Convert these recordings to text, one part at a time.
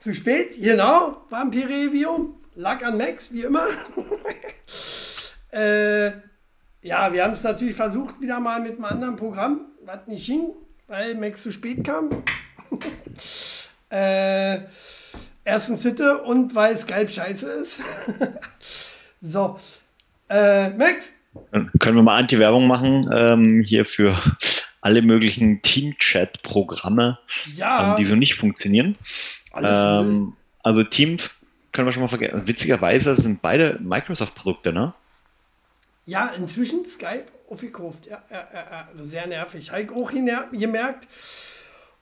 zu spät, genau. Vampir-Review. Lag an Max, wie immer. äh, ja, wir haben es natürlich versucht, wieder mal mit einem anderen Programm, was nicht ging, weil Max zu spät kam. äh, erstens Sitte und weil Skype scheiße ist. so, äh, Max, können wir mal Anti-Werbung machen ähm, hier für alle möglichen Team-Chat-Programme, ja. ähm, die so nicht funktionieren. Ähm, also Teams können wir schon mal vergessen. Also witzigerweise sind beide Microsoft-Produkte, ne? Ja, inzwischen Skype aufgekauft. Ja, ja, ja, sehr nervig. Habe ich auch gemerkt.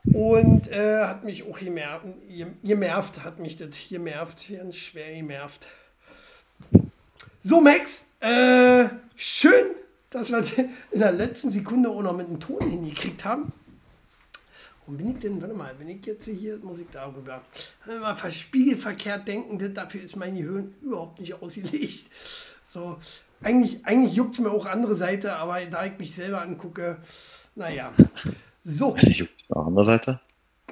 Und äh, hat mich auch gemerkt, gemervt, hat mich das gemervt, ganz schwer gemervt. So, Max, äh, schön, dass wir in der letzten Sekunde auch noch mit dem Ton hingekriegt haben. Und bin ich denn, warte mal, wenn ich jetzt hier Musik darüber, mal verspiegelverkehrt denken, dafür ist mein Gehirn überhaupt nicht ausgelegt. So, eigentlich, eigentlich juckt es mir auch andere Seite, aber da ich mich selber angucke, naja. So. Juckt auf andere Seite?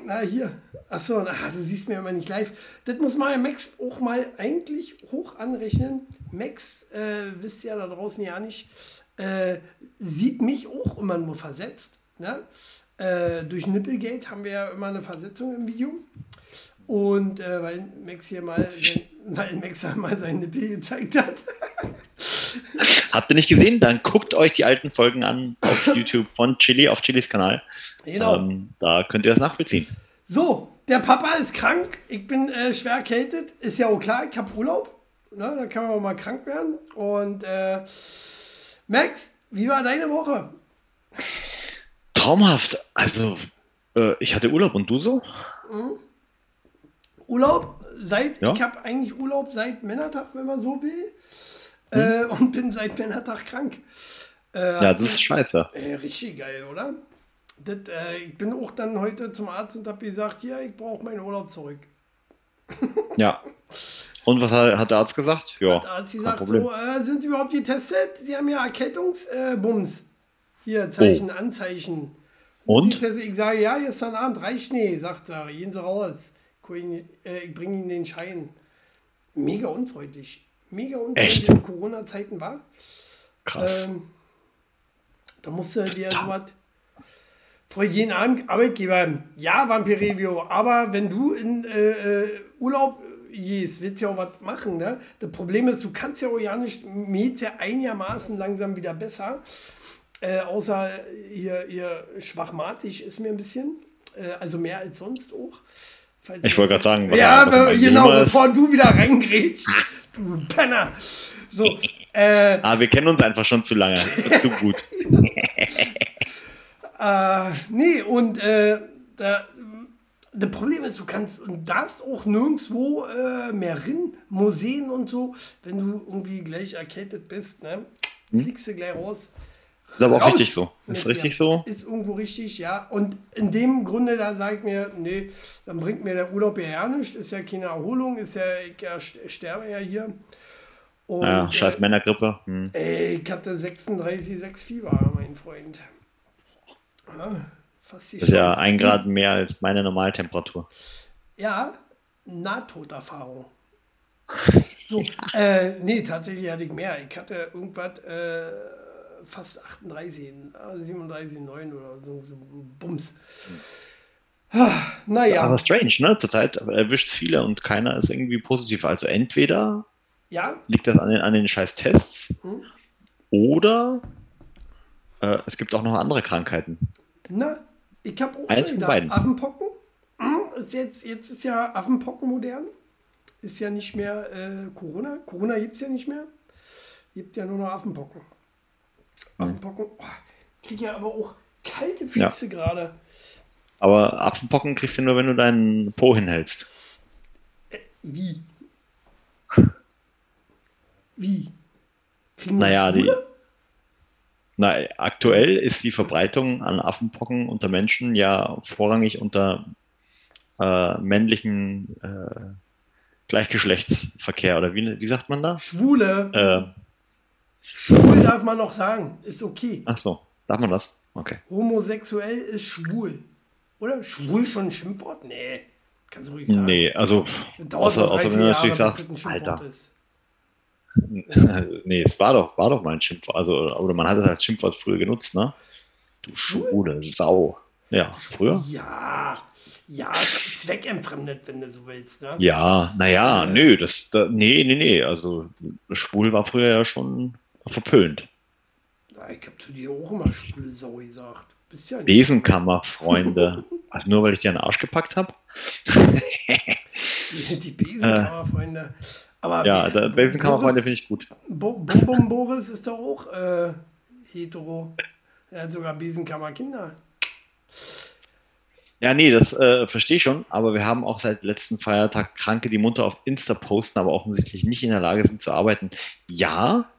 Na, hier. Achso, na, du siehst mir immer nicht live. Das muss man Max auch mal eigentlich hoch anrechnen. Max, äh, wisst ihr ja da draußen ja nicht, äh, sieht mich auch immer nur versetzt. Ne? Äh, durch Nippelgate haben wir ja immer eine Versetzung im Video. Und äh, weil Max hier mal, weil Max mal seinen Nippel gezeigt hat. Habt ihr nicht gesehen? Dann guckt euch die alten Folgen an auf YouTube von Chili, auf Chilis Kanal. Genau. Ähm, da könnt ihr das nachvollziehen. So, der Papa ist krank. Ich bin äh, schwer erkältet. Ist ja auch klar, ich habe Urlaub. Ne, da kann man auch mal krank werden. Und äh, Max, wie war deine Woche? Traumhaft. Also, äh, ich hatte Urlaub und du so? Mhm. Urlaub seit, ja. ich habe eigentlich Urlaub seit Männertag, wenn man so will. Hm? Äh, und bin seit Männertag krank. Äh, ja, das ist scheiße. Äh, richtig geil, oder? Das, äh, ich bin auch dann heute zum Arzt und habe gesagt, ja, ich brauche meinen Urlaub zurück. ja. Und was hat, der Arzt gesagt? Ja, hat der Arzt gesagt, so, äh, sind Sie überhaupt getestet? Sie haben ja Erkältungsbums. Äh, hier, Zeichen, oh. Anzeichen. Und? Ich sage, ja, gestern Abend reicht nicht, sagt er. Gehen Sie raus. Äh, ich bringe Ihnen den Schein. Mega unfreundlich. Mega unfreundlich in Corona-Zeiten war. Krass. Ähm, da musste dir so was vor jeden Arbeitgeber, ja, Vampir Review, aber wenn du in äh, äh Urlaub gehst, willst du ja auch was machen. Ne? Das Problem ist, du kannst ja auch ja nicht, ja einigermaßen langsam wieder besser. Äh, außer ihr, ihr schwachmatisch ist mir ein bisschen. Äh, also mehr als sonst auch. Ich wollte gerade sagen, was ja, was genau, bevor du wieder reingrätst, du Penner. So, äh, ah, wir kennen uns einfach schon zu lange, zu gut. äh, nee, und äh, da, das Problem ist, du kannst und darfst auch nirgendwo äh, mehr rein, Museen und so, wenn du irgendwie gleich erkältet bist, ne? Hm? Fliegst du gleich raus. Ist aber auch richtig so. Ist richtig so. Ist irgendwo richtig, ja. Und in dem Grunde, da sage ich mir, nee, dann bringt mir der Urlaub ja nichts. Ist ja keine Erholung, ist ja, ich ja, sterbe ja hier. Und, ja, scheiß äh, Männergrippe. Hm. Ey, ich hatte 36,6 Fieber, mein Freund. Ja, fast die das ist ja ein Grad mehr als meine Normaltemperatur. Ja, Nahtoderfahrung. So, äh, nee, tatsächlich hatte ich mehr. Ich hatte irgendwas, äh, fast 38, 37, 9 oder so, so Bums. Ah, naja. Aber strange, ne? Zurzeit erwischt es viele und keiner ist irgendwie positiv. Also entweder ja? liegt das an den, an den scheiß Tests hm? oder äh, es gibt auch noch andere Krankheiten. Na, ich habe auch Eins von beiden. Affenpocken. Hm? Ist jetzt, jetzt ist ja Affenpocken modern. Ist ja nicht mehr äh, Corona. Corona gibt es ja nicht mehr. Gibt ja nur noch Affenpocken. Affenpocken. Oh, kriege ja aber auch kalte Füße ja. gerade. Aber Affenpocken kriegst du nur, wenn du deinen Po hinhältst. Äh, wie? Wie? Kriegen naja, die. Na, aktuell ist die Verbreitung an Affenpocken unter Menschen ja vorrangig unter äh, männlichen äh, Gleichgeschlechtsverkehr oder wie, wie sagt man da? Schwule. Äh, Schwul darf man noch sagen, ist okay. Ach so, darf man das? Okay. Homosexuell ist schwul. Oder? Schwul schon ein Schimpfwort? Nee. Kannst du ruhig sagen. Nee, also. Außer, außer wenn du natürlich sagst, Alter. Ist. nee, es war doch, war doch mal ein Schimpfwort. Also, oder man hat es als Schimpfwort früher genutzt, ne? Du schwule Sau. Ja, früher? Ja, ja, zweckentfremdet, wenn du so willst, ne? Ja, naja, äh, nö, das, da, nee, nee, nee, also schwul war früher ja schon verpönt. Ich hab zu dir auch immer schwule Sau gesagt. Bist ja Besenkammerfreunde. also nur weil ich dir einen Arsch gepackt habe? die, die Besenkammerfreunde. Aber ja, Be Besenkammerfreunde finde ich gut. Bo Bonbon Boris ist doch auch äh, hetero. Er hat sogar Besenkammerkinder. Ja, nee, das äh, verstehe ich schon, aber wir haben auch seit letzten Feiertag Kranke, die munter auf Insta posten, aber offensichtlich nicht in der Lage sind zu arbeiten. Ja,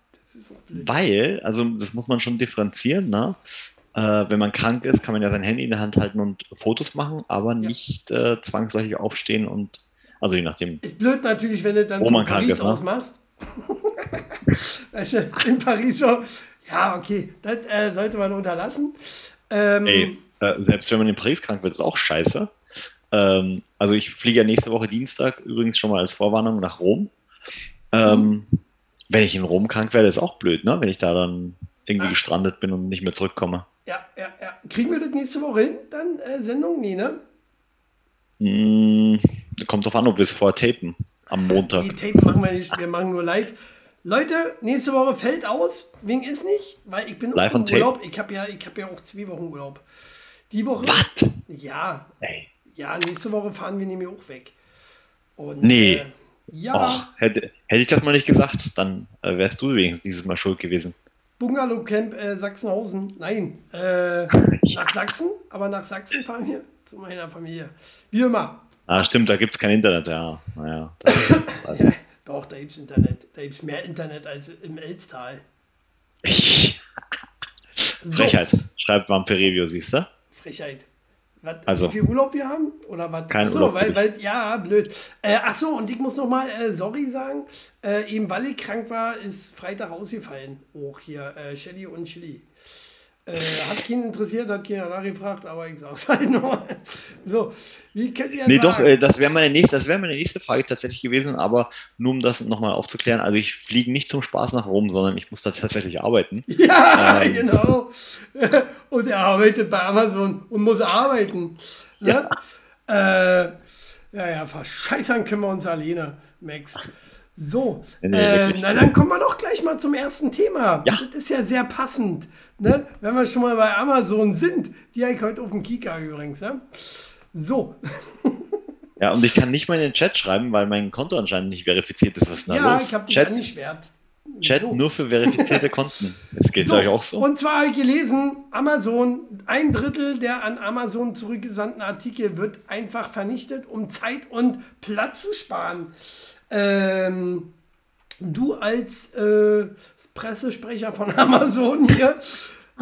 weil, also das muss man schon differenzieren, ne? Äh, wenn man krank ist, kann man ja sein Handy in der Hand halten und Fotos machen, aber ja. nicht äh, zwangsläufig aufstehen und, also je nachdem. Ist blöd natürlich, wenn du dann von Paris ist, ne? ausmachst. weißt du, in Paris so, ja, okay, das äh, sollte man unterlassen. Ähm, Ey, äh, selbst wenn man in Paris krank wird, ist auch scheiße. Ähm, also ich fliege ja nächste Woche Dienstag übrigens schon mal als Vorwarnung nach Rom. Ähm, mhm. Wenn ich in Rom krank werde, ist auch blöd, ne? Wenn ich da dann irgendwie ah. gestrandet bin und nicht mehr zurückkomme. Ja, ja, ja. Kriegen wir das nächste Woche hin? Dann äh, Sendung? Nee, ne? Mm, kommt drauf an, ob wir es vorher tapen. Am Montag. Die Tape machen wir nicht, wir machen nur live. Leute, nächste Woche fällt aus. Wegen ist nicht, weil ich bin live im Urlaub. Ich habe ja, hab ja auch zwei Wochen Urlaub. Die Woche. Was? Ja. Ey. Ja, nächste Woche fahren wir nämlich auch weg. Und, nee. Äh, ja. Och, hätte, hätte ich das mal nicht gesagt, dann äh, wärst du wenigstens dieses Mal schuld gewesen. Bungalow Camp äh, Sachsenhausen. Nein. Äh, nach Sachsen, aber nach Sachsen fahren wir zu meiner Familie. Wie immer. Ah, stimmt, da gibt es kein Internet, ja. Naja, ja, doch, da gibt es Internet. Da gibt es mehr Internet als im Elstal. Frechheit, so. schreibt Vampirevio, siehst du? Frechheit. Was, also, wie viel Urlaub wir haben? Oder was? Kein Achso, Urlaub weil, weil, ja, blöd. Äh, ach so, und ich muss noch mal äh, sorry sagen. Äh, eben weil ich krank war, ist Freitag ausgefallen. Auch hier, äh, Shelly und Chili. Äh, hat keinen interessiert, hat keiner nachgefragt, aber ich sag's halt nur. so, wie könnt ihr Nee, sagen? doch, äh, das wäre meine, nächste, wär meine nächste Frage tatsächlich gewesen, aber nur um das nochmal aufzuklären, also ich fliege nicht zum Spaß nach Rom, sondern ich muss da tatsächlich arbeiten. Ja, ähm, genau. und er arbeitet bei Amazon und muss arbeiten. Ne? Ja. Äh, ja, ja, verscheißern können wir uns alleine, Max. So, äh, na dann kommen wir doch gleich mal zum ersten Thema. Ja. Das ist ja sehr passend, ne? wenn wir schon mal bei Amazon sind. Die habe ich heute auf dem Kika übrigens. Ne? So. Ja, und ich kann nicht mal in den Chat schreiben, weil mein Konto anscheinend nicht verifiziert ist. Was ist da ja, los? ich habe dich Chat, angesperrt. Chat so. nur für verifizierte Konten. Das geht so. euch auch so. Und zwar habe ich gelesen, Amazon, ein Drittel der an Amazon zurückgesandten Artikel wird einfach vernichtet, um Zeit und Platz zu sparen. Ähm, du als äh, Pressesprecher von Amazon hier,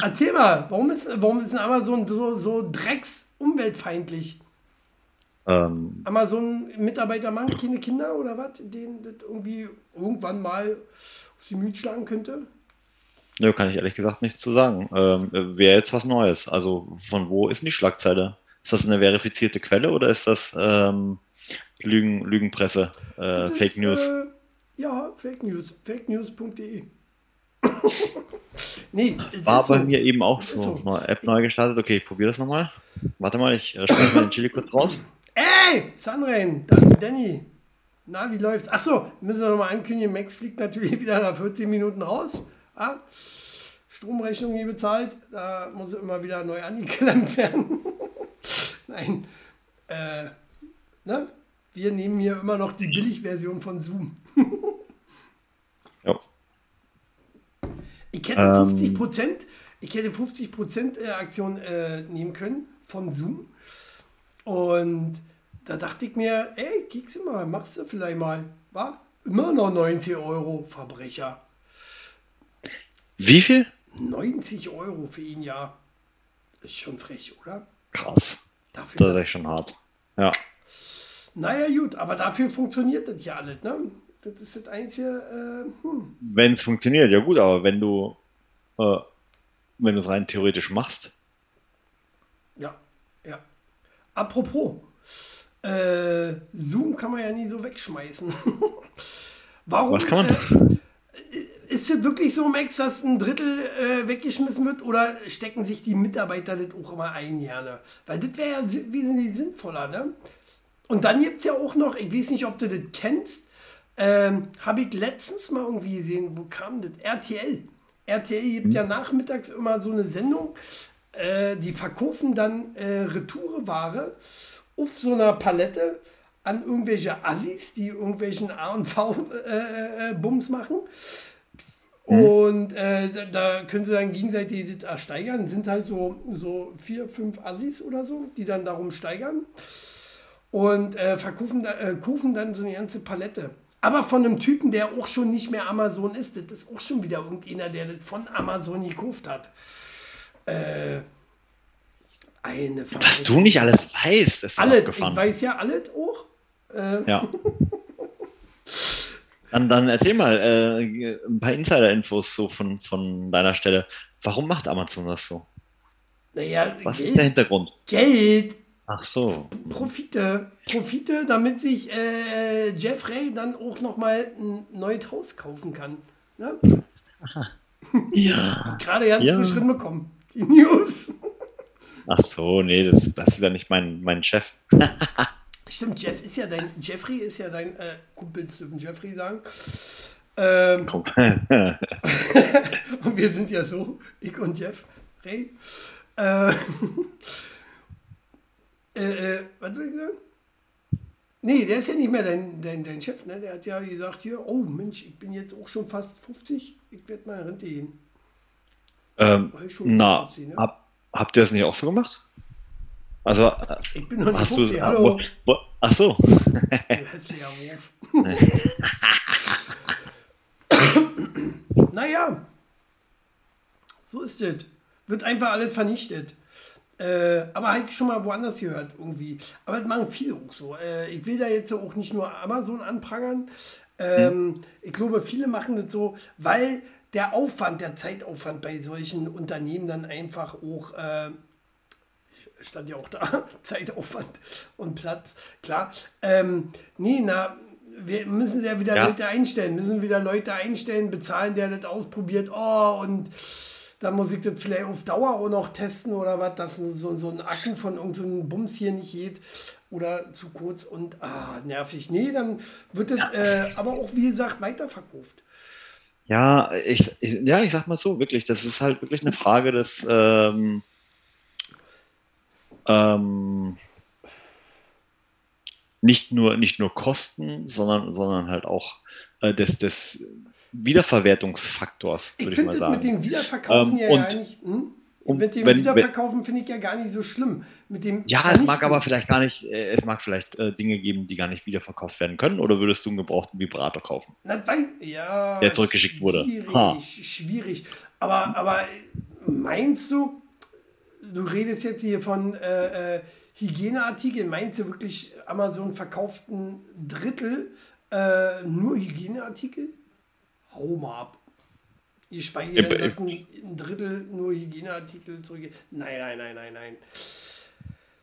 erzähl mal, warum ist, warum ist Amazon so, so drecks-umweltfeindlich? Ähm, Amazon-Mitarbeiter machen keine Kinder oder was, denen das irgendwie irgendwann mal auf die Mühe schlagen könnte? Nö, kann ich ehrlich gesagt nichts zu sagen. Ähm, Wäre jetzt was Neues. Also von wo ist denn die Schlagzeile? Ist das eine verifizierte Quelle oder ist das ähm, Lügen, Lügenpresse, äh, ist, Fake News. Äh, ja, Fake News. fakenews.de. nee, War bei so. mir eben auch so. so. Mal App neu gestartet. Okay, ich probiere das nochmal. Warte mal, ich äh, schmeiße mal den Chili kurz raus. Ey, Sunrain, dann Danny. Na, wie läuft's? Achso, müssen wir nochmal ankündigen. Max fliegt natürlich wieder nach 14 Minuten raus. Ja? Stromrechnung nie bezahlt. Da muss er immer wieder neu angeklemmt werden. Nein. Äh, ne? Wir nehmen hier immer noch die Billigversion von Zoom. ja. Ich hätte ähm, 50 Prozent, ich hätte 50 Prozent äh, Aktion äh, nehmen können von Zoom. Und da dachte ich mir, ey, kiekst du mal, machst du vielleicht mal. War immer noch 90 Euro Verbrecher. Wie viel? 90 Euro für ihn, ja. Ist schon frech, oder? Krass. Dafür, das ist echt schon hart. Ja. Naja, gut, aber dafür funktioniert das ja alles. Ne? Das ist das Einzige. Äh, hm. Wenn es funktioniert, ja gut, aber wenn du, äh, wenn du es rein theoretisch machst. Ja, ja. Apropos, äh, Zoom kann man ja nie so wegschmeißen. Warum? Was kann man? Äh, ist es wirklich so, Max, dass ein Drittel äh, weggeschmissen wird oder stecken sich die Mitarbeiter das auch immer ein, gerne? Weil das wäre ja wesentlich sinnvoller, ne? Und dann gibt es ja auch noch, ich weiß nicht, ob du das kennst, ähm, habe ich letztens mal irgendwie gesehen, wo kam das? RTL. RTL gibt hm. ja nachmittags immer so eine Sendung, äh, die verkaufen dann äh, Retoureware auf so einer Palette an irgendwelche Assis, die irgendwelchen A&V-Bums äh, äh machen. Mhm. Und äh, da, da, können sie dann gegenseitig das ersteigern. Sind halt so, so vier, fünf Assis oder so, die dann darum steigern. Und äh, verkaufen da, äh, kaufen dann so eine ganze Palette. Aber von einem Typen, der auch schon nicht mehr Amazon ist. Das ist auch schon wieder irgendeiner, der das von Amazon gekauft hat. Äh, eine Was du nicht alles weißt, ist alles. Ich weiß ja alles auch. Äh. Ja. Dann, dann erzähl mal äh, ein paar Insider-Infos so von, von deiner Stelle. Warum macht Amazon das so? Naja, Was Geld, ist der Hintergrund? Geld. Ach so. Profite. Profite, damit sich äh, Jeffrey dann auch nochmal ein neues Haus kaufen kann. Ne? Ja. Gerade ganz ja. frisch bekommen. Die News. Ach so, nee, das, das ist ja nicht mein, mein Chef. Stimmt, Jeff ist ja dein, Jeffrey ist ja dein äh, Kumpel, dürfen Jeffrey sagen. Ähm, und wir sind ja so, ich und Jeff, Ray. Äh, äh, äh, was will ich sagen? Nee, der ist ja nicht mehr dein, dein, dein Chef, ne? Der hat ja gesagt, hier, oh Mensch, ich bin jetzt auch schon fast 50, ich werde mal in Rente gehen. Ähm, na, 50, ne? ab, Habt ihr das nicht auch so gemacht? Also, ich bin noch nicht 50, hallo. Wo, wo, ach so. Naja, so ist es. Wird einfach alles vernichtet. Äh, aber halt schon mal woanders gehört irgendwie. Aber das machen viele auch so. Äh, ich will da jetzt auch nicht nur Amazon anprangern. Ähm, hm. Ich glaube, viele machen das so, weil der Aufwand, der Zeitaufwand bei solchen Unternehmen dann einfach auch, äh, stand ja auch da, Zeitaufwand und Platz, klar. Ähm, nee, na, wir müssen ja wieder ja. Leute einstellen, müssen wieder Leute einstellen, bezahlen, der das ausprobiert, oh, und dann muss ich das vielleicht auf Dauer auch noch testen oder was, dass so, so ein Akku von irgendeinem so Bums hier nicht geht oder zu kurz und ah, nervig. Nee, dann wird das ja. äh, aber auch, wie gesagt, weiterverkauft. Ja, ich, ich, ja, ich sag mal so, wirklich, das ist halt wirklich eine Frage des, ähm, ähm, nicht nur, nicht nur Kosten, sondern, sondern halt auch äh, des, des Wiederverwertungsfaktors, würde ich, ich mal sagen. Mit dem Wiederverkaufen ähm, ja, ja eigentlich. Hm? Und mit dem wenn, Wiederverkaufen finde ich ja gar nicht so schlimm. Mit dem ja, es mag aber vielleicht gar nicht, äh, es mag vielleicht äh, Dinge geben, die gar nicht wiederverkauft werden können. Oder würdest du einen gebrauchten Vibrator kaufen? Na, weil, ja, der zurückgeschickt wurde. Schwierig, schwierig. Aber, aber meinst du, du redest jetzt hier von äh, äh, Hygieneartikeln, meinst du wirklich, Amazon verkauft ein Drittel äh, nur Hygieneartikel? Hau mal ab. Die speichern ja, das ein, Drittel nur Hygieneartikel zurück. Nein, nein, nein, nein, nein.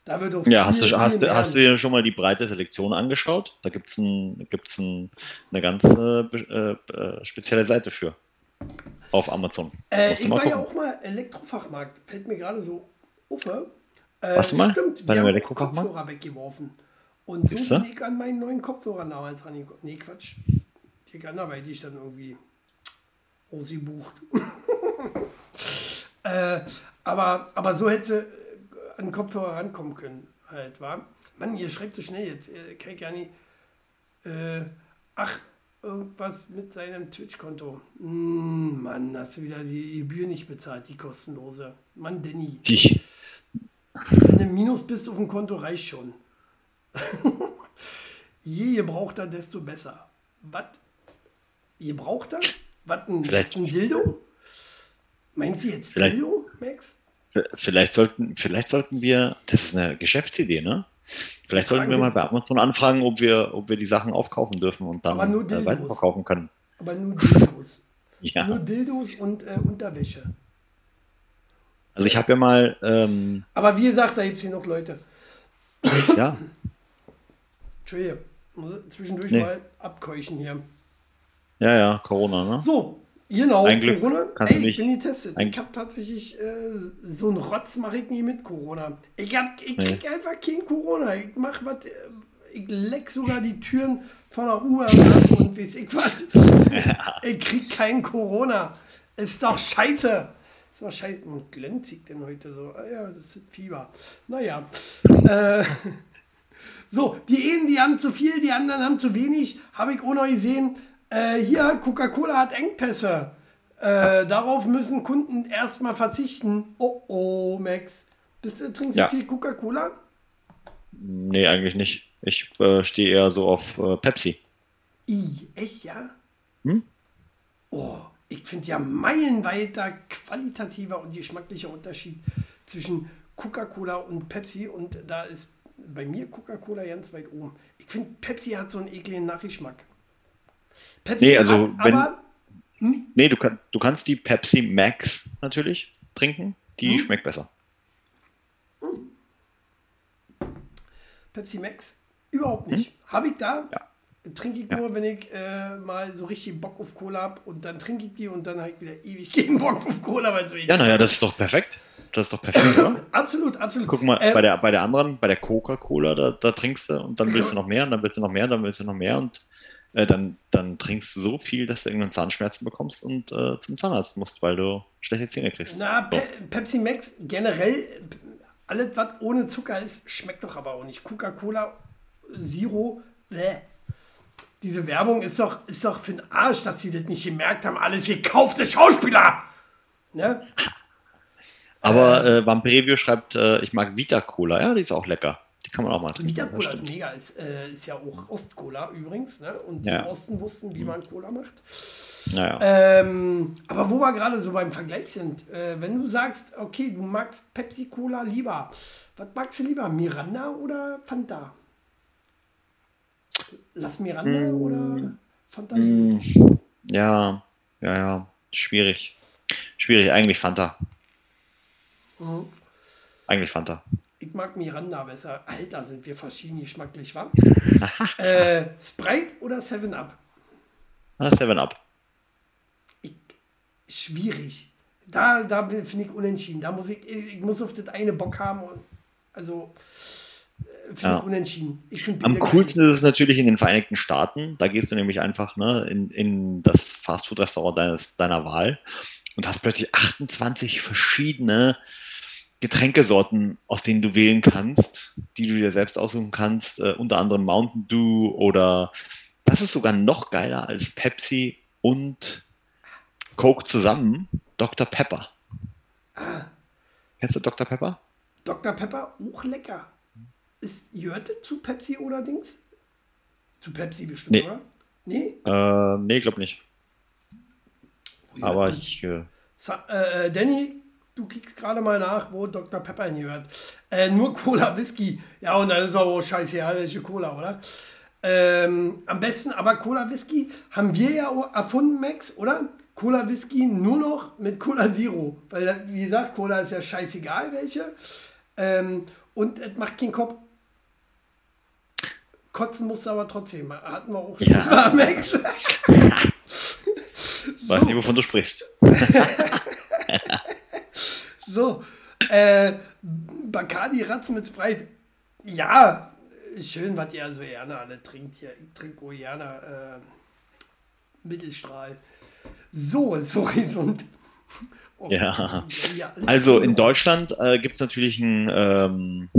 Da wird doch ja, viel, hast, du, hast, du, hast du dir schon mal die breite Selektion angeschaut? Da gibt es ein, gibt's ein, eine ganz äh, äh, spezielle Seite für. Auf Amazon. Äh, ich war gucken. ja auch mal Elektrofachmarkt. Fällt mir gerade so auf. Äh, Was du mal? Stimmt, Bei wir haben Kopfhörer weggeworfen. Und Siehst so bin ich an meinen neuen Kopfhörern damals rangekommen. Nee, Quatsch. Die anderweitig dann irgendwie sie bucht. äh, aber, aber so hätte sie äh, an den Kopfhörer rankommen können, halt, war. Mann, ihr schreibt so schnell jetzt, äh, kann ich gar nicht. Äh, ach, irgendwas mit seinem Twitch-Konto. Mm, Mann, hast du wieder die Gebühr nicht bezahlt, die kostenlose. Mann, Danny. Die. Wenn du Minus bist auf dem Konto, reicht schon. Je gebrauchter, desto besser. Was? Gebrauchter? Was ein, vielleicht, ein Dildo? Meint sie jetzt Dildo, Max? Vielleicht sollten, vielleicht sollten wir, das ist eine Geschäftsidee, ne? Vielleicht sollten wir mal bei Amazon anfragen, ob wir, ob wir die Sachen aufkaufen dürfen und dann äh, weiterverkaufen können. Aber nur Dildos. ja. Nur Dildos und äh, Unterwäsche. Also ich habe ja mal. Ähm, Aber wie gesagt, da gibt es hier noch Leute. Ja. Entschuldigung, zwischendurch nee. mal abkeuchen hier. Ja, ja, Corona, ne? So, genau, Ein Glück Corona. Ey, ich bin getestet. Ich habe tatsächlich äh, so einen Rotz mache ich nie mit Corona. Ich, hab, ich nee. krieg einfach kein Corona. Ich mach was. Äh, ich leck sogar die Türen von der U-Bahn und weiß ich was. ich krieg kein Corona. Ist doch scheiße. Ist doch scheiße. Und glänzig denn heute so? Ah ja, das ist Fieber. Naja. Äh, so, die einen, die haben zu viel, die anderen haben zu wenig. Habe ich auch noch gesehen. Äh, hier, Coca-Cola hat Engpässe. Äh, darauf müssen Kunden erstmal verzichten. Oh oh, Max. Bist, trinkst ja. du viel Coca-Cola? Nee, eigentlich nicht. Ich äh, stehe eher so auf äh, Pepsi. I, echt, ja? Hm? Oh, ich finde ja meilenweiter qualitativer und geschmacklicher Unterschied zwischen Coca-Cola und Pepsi und da ist bei mir Coca-Cola ganz weit oben. Ich finde, Pepsi hat so einen ekligen Nachgeschmack. Pepsi nee, also hat, wenn, aber. Hm? Nee, du, kann, du kannst die Pepsi Max natürlich trinken. Die hm? schmeckt besser. Hm. Pepsi Max Überhaupt nicht. Hm? Habe ich da. Ja. Trinke ich ja. nur, wenn ich äh, mal so richtig Bock auf Cola habe und dann trinke ich die und dann habe ich wieder ewig keinen Bock auf Cola, weil so Ja, naja, das ist doch perfekt. Das ist doch perfekt, oder? absolut, absolut. Guck mal, äh, bei, der, bei der anderen, bei der Coca-Cola, da, da, trinkst du und dann willst du noch mehr und dann willst du noch mehr und dann willst du noch mehr und äh, dann, dann trinkst du so viel, dass du irgendwann Zahnschmerzen bekommst und äh, zum Zahnarzt musst, weil du schlechte Zähne kriegst. Na, so. Pe Pepsi Max generell, alles, was ohne Zucker ist, schmeckt doch aber auch nicht. Coca-Cola Zero, bäh. Diese Werbung ist doch, ist doch für den Arsch, dass sie das nicht gemerkt haben. Alles gekaufte Schauspieler. Ne? Aber äh, Vampirevio schreibt, äh, ich mag Vita Cola. Ja, die ist auch lecker. Kann man auch mal trinken. Vita Cola ist mega. Ist, äh, ist ja auch Ostcola übrigens. Ne? Und ja. die Osten wussten, wie man Cola macht. Naja. Ähm, aber wo wir gerade so beim Vergleich sind, äh, wenn du sagst, okay, du magst Pepsi Cola lieber, was magst du lieber, Miranda oder Fanta? Las Miranda mm, oder Fanta? Mm, ja, ja, ja. Schwierig. Schwierig, eigentlich Fanta. Mhm. Eigentlich Fanta. Ich mag Miranda besser. Alter, sind wir verschieden geschmacklich, wa? äh, Sprite oder 7-Up? 7-Up. Schwierig. Da, da finde ich unentschieden. Da muss ich, ich muss auf das eine Bock haben. Und, also, finde ja. unentschieden. Ich Am coolsten geil. ist es natürlich in den Vereinigten Staaten. Da gehst du nämlich einfach ne, in, in das Fastfood-Restaurant deines, deiner Wahl und hast plötzlich 28 verschiedene Getränkesorten, aus denen du wählen kannst, die du dir selbst aussuchen kannst, äh, unter anderem Mountain Dew oder das ist sogar noch geiler als Pepsi und Coke zusammen, Dr. Pepper. Ah. Kennst du Dr. Pepper? Dr. Pepper, auch lecker. Ist Jörte zu Pepsi oder Dings? Zu Pepsi bestimmt, nee. oder? Nee? Äh, nee, glaub nicht. Oh, Aber ich. Äh, äh, Danny, du kriegst gerade mal nach, wo Dr. Pepper hingehört. Äh, nur Cola, Whisky. Ja, und dann ist auch scheiße, ja, welche Cola, oder? Ähm, am besten aber Cola Whisky haben wir ja erfunden, Max, oder? Cola Whisky nur noch mit Cola Zero. Weil, wie gesagt, Cola ist ja scheißegal, welche. Ähm, und es macht keinen Kopf. Kotzen musste aber trotzdem. Hatten wir auch schon ja. Max. Weiß so. nicht, wovon du sprichst. so, äh, Bacardi Ratz mit Sprite. Ja, schön, was ihr so gerne alle trinkt hier. Ich trinke auch gerne äh, Mittelstrahl. So, so gesund. Oh, ja. Also in Deutschland äh, gibt es natürlich ein ähm,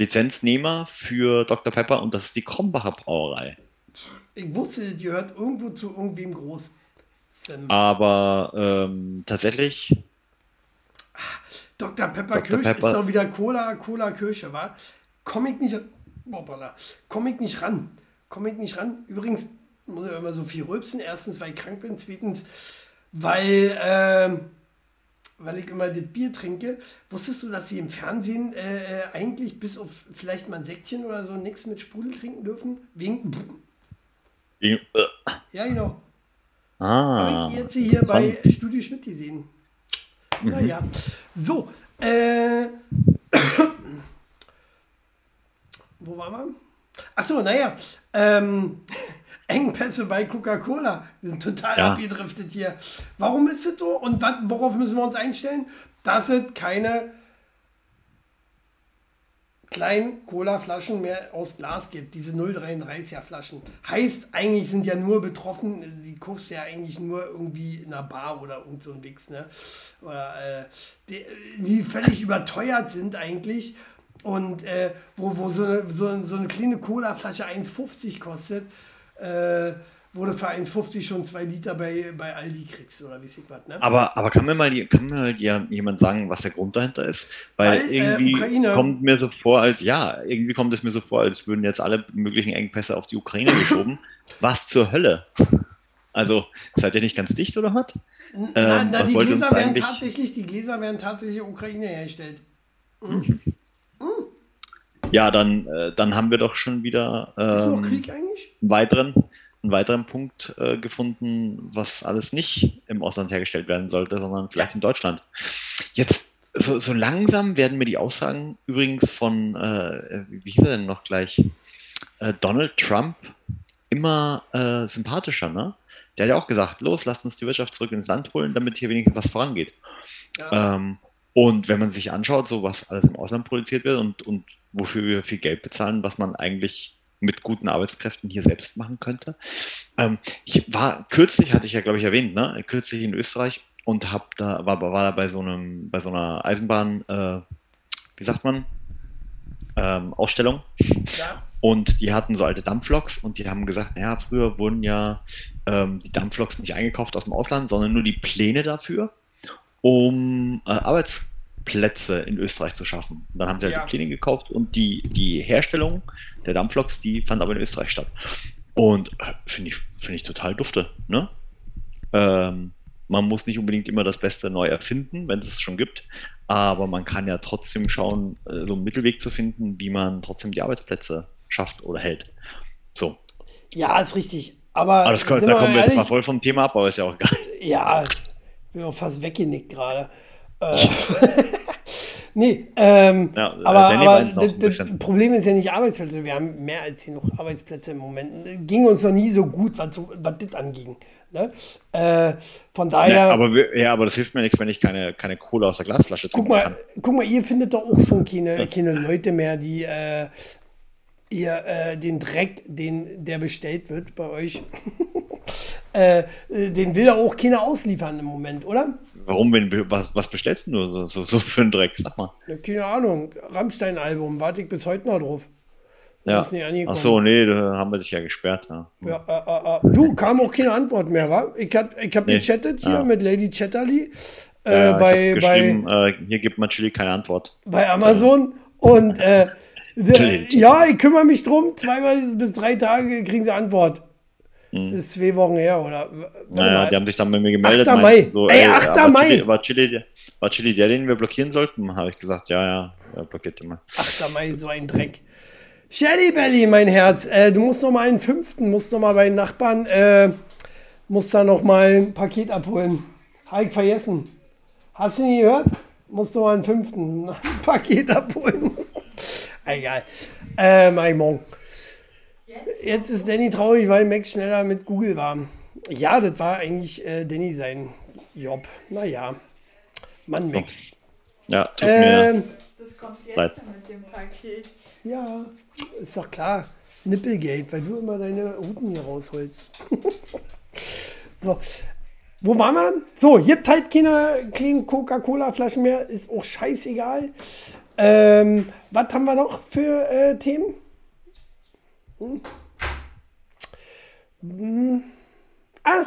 Lizenznehmer für Dr. Pepper und das ist die Krombacher Brauerei. Ich wusste, die gehört irgendwo zu irgendwem groß. Aber ähm, tatsächlich. Dr. Pepper Dr. Kirsch Pepper. ist doch wieder Cola, Cola Kirsche, wa? Komm ich nicht, boah, komm ich nicht ran. Komm ich nicht ran. Übrigens muss ich immer so viel rülpsen. Erstens, weil ich krank bin. Zweitens, weil äh, weil ich immer das Bier trinke. Wusstest du, dass sie im Fernsehen äh, äh eigentlich bis auf vielleicht mal ein Säckchen oder so nichts mit Sprudel trinken dürfen? Wegen. Wegen äh. Ja, genau. Ah. Habe ich jetzt hier bei Studio Schmidt gesehen. Mhm. Naja. So. Äh, wo waren wir? Achso, naja. Ähm, Engpässe bei Coca-Cola. Wir sind total ja. abgedriftet hier. Warum ist es so? Und wat, worauf müssen wir uns einstellen? Dass es keine kleinen Cola-Flaschen mehr aus Glas gibt, diese 0,33er Flaschen. Heißt, eigentlich sind ja nur betroffen, die kaufst ja eigentlich nur irgendwie in einer Bar oder irgend so ein Wix, ne? Oder, äh, die, die völlig überteuert sind eigentlich und äh, wo, wo so, eine, so, so eine kleine Cola-Flasche 1,50 kostet äh, wo du für 1,50 schon zwei Liter bei, bei Aldi kriegst oder wie sieht was, ne? Aber, aber kann mir mal, kann mir mal jemand sagen, was der Grund dahinter ist? Weil, Weil äh, irgendwie äh, kommt mir so vor, als ja, irgendwie kommt es mir so vor, als würden jetzt alle möglichen Engpässe auf die Ukraine geschoben. was zur Hölle? Also, seid ihr nicht ganz dicht oder was? Na, ähm, na die Gläser werden tatsächlich, die Gläser werden tatsächlich Ukraine hergestellt. Mhm. Mhm. Ja, dann, äh, dann haben wir doch schon wieder ähm, Krieg eigentlich? Einen, weiteren, einen weiteren Punkt äh, gefunden, was alles nicht im Ausland hergestellt werden sollte, sondern vielleicht in Deutschland. Jetzt, so, so langsam werden mir die Aussagen übrigens von, äh, wie hieß er denn noch gleich, äh, Donald Trump immer äh, sympathischer, ne? Der hat ja auch gesagt, los, lasst uns die Wirtschaft zurück ins Land holen, damit hier wenigstens was vorangeht. Ja. Ähm, und wenn man sich anschaut, so was alles im Ausland produziert wird und, und wofür wir viel Geld bezahlen, was man eigentlich mit guten Arbeitskräften hier selbst machen könnte. Ähm, ich war kürzlich, hatte ich ja glaube ich erwähnt, ne? kürzlich in Österreich und hab da war, war da bei so einem bei so einer Eisenbahn, äh, wie sagt man, ähm, Ausstellung. Ja. Und die hatten so alte Dampfloks und die haben gesagt, naja, früher wurden ja ähm, die Dampfloks nicht eingekauft aus dem Ausland, sondern nur die Pläne dafür um äh, Arbeitsplätze in Österreich zu schaffen. Und dann haben sie halt ja. die Pläne gekauft und die, die Herstellung der Dampfloks, die fand aber in Österreich statt. Und äh, finde ich, find ich total dufte. Ne? Ähm, man muss nicht unbedingt immer das Beste neu erfinden, wenn es es schon gibt, aber man kann ja trotzdem schauen, äh, so einen Mittelweg zu finden, wie man trotzdem die Arbeitsplätze schafft oder hält. So. Ja, ist richtig. Aber, aber das, da kommen wir jetzt mal voll vom Thema ab, aber ist ja auch geil. Ja, bin auch fast weggenickt gerade. Äh, nee, ähm, ja, aber, aber das, das Problem ist ja nicht Arbeitsplätze. Wir haben mehr als genug Arbeitsplätze im Moment. Ging uns noch nie so gut, was, was das anging. Ne? Äh, von daher. Ja aber, ja, aber das hilft mir nichts, wenn ich keine, keine Kohle aus der Glasflasche trinken guck mal, kann. Guck mal, ihr findet doch auch schon keine, keine Leute mehr, die äh, ihr äh, den Dreck, den der bestellt wird bei euch, äh, den will ja auch keiner ausliefern im Moment, oder? Warum? Was, was bestellst du so, so, so für einen Dreck? Sag mal. Ja, keine Ahnung. Rammstein-Album, warte ich bis heute noch drauf. Ja. Ach so, nee, da haben wir dich ja gesperrt. Ja. ja äh, äh, äh. Du, kam auch keine Antwort mehr, wa? Ich habe ich hab nee. gechattet hier ja. mit Lady Chatterly. Äh, bei, bei, äh, hier gibt man Chili keine Antwort. Bei Amazon. Und äh, ja, ich kümmere mich drum. Zweimal bis drei Tage kriegen sie Antwort. Hm. Das ist zwei Wochen her, oder? Naja, die haben sich dann bei mir gemeldet. 8. Mai. So, ey, ey 8. Mai. Chili, war, Chili, war Chili der, den wir blockieren sollten? Habe ich gesagt, ja, ja, ja blockiert immer. 8. Mai, so ein Dreck. Shelly Belly, mein Herz, äh, du musst noch mal einen fünften, musst noch mal bei den Nachbarn, äh, musst da noch mal ein Paket abholen. Habe ich vergessen. Hast du nie gehört? Musst noch mal einen fünften Paket abholen. Egal. Äh, mein Mon. Jetzt ist Danny traurig, weil Max schneller mit Google war. Ja, das war eigentlich äh, Danny sein Job. Naja. Mann, Max. Ja, tut äh, mir Das kommt jetzt leid. mit dem Paket. Ja, ist doch klar. Nippelgate, weil du immer deine Routen hier rausholst. so. Wo waren wir? So, gibt halt keine kleinen Coca-Cola-Flaschen mehr. Ist auch scheißegal. Ähm, was haben wir noch für äh, Themen? Hm. Hm. Ah!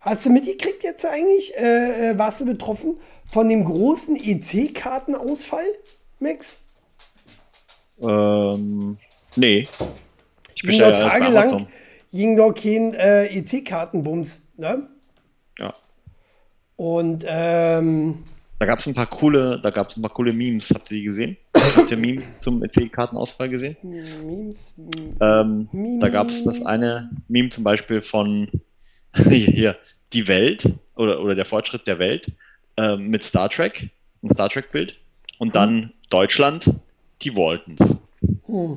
Hast du mitgekriegt jetzt eigentlich? Äh, äh warst du betroffen von dem großen EC-Kartenausfall, Max? Ähm, nee. Ich ging doch tagelang ging doch kein äh, EC-Kartenbums, ne? Ja. Und ähm, da gab es ein paar coole, da gab es ein paar coole Memes. Habt ihr die gesehen? Habt ihr Memes zum EC-Kartenausfall gesehen? Memes. Ähm, da gab es das eine Meme zum Beispiel von hier, die Welt oder, oder der Fortschritt der Welt äh, mit Star Trek, ein Star Trek-Bild. Und dann hm. Deutschland, die Waltons. Hm.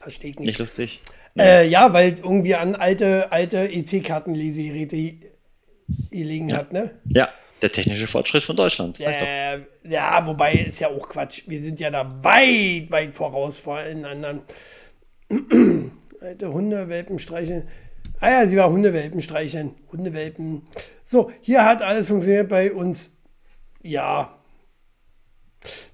Verstehe ich nicht. Nicht lustig? Äh, ja, weil irgendwie an alte, alte EC-Kartenlesegeräte gelegen hat, ne? Ja, der technische Fortschritt von Deutschland. Äh, ja, wobei ist ja auch Quatsch. Wir sind ja da weit, weit voraus vor allen anderen. Alte Hundewelpen streicheln. Ah ja, sie war Hundewelpen streicheln. Hundewelpen. So, hier hat alles funktioniert bei uns. Ja.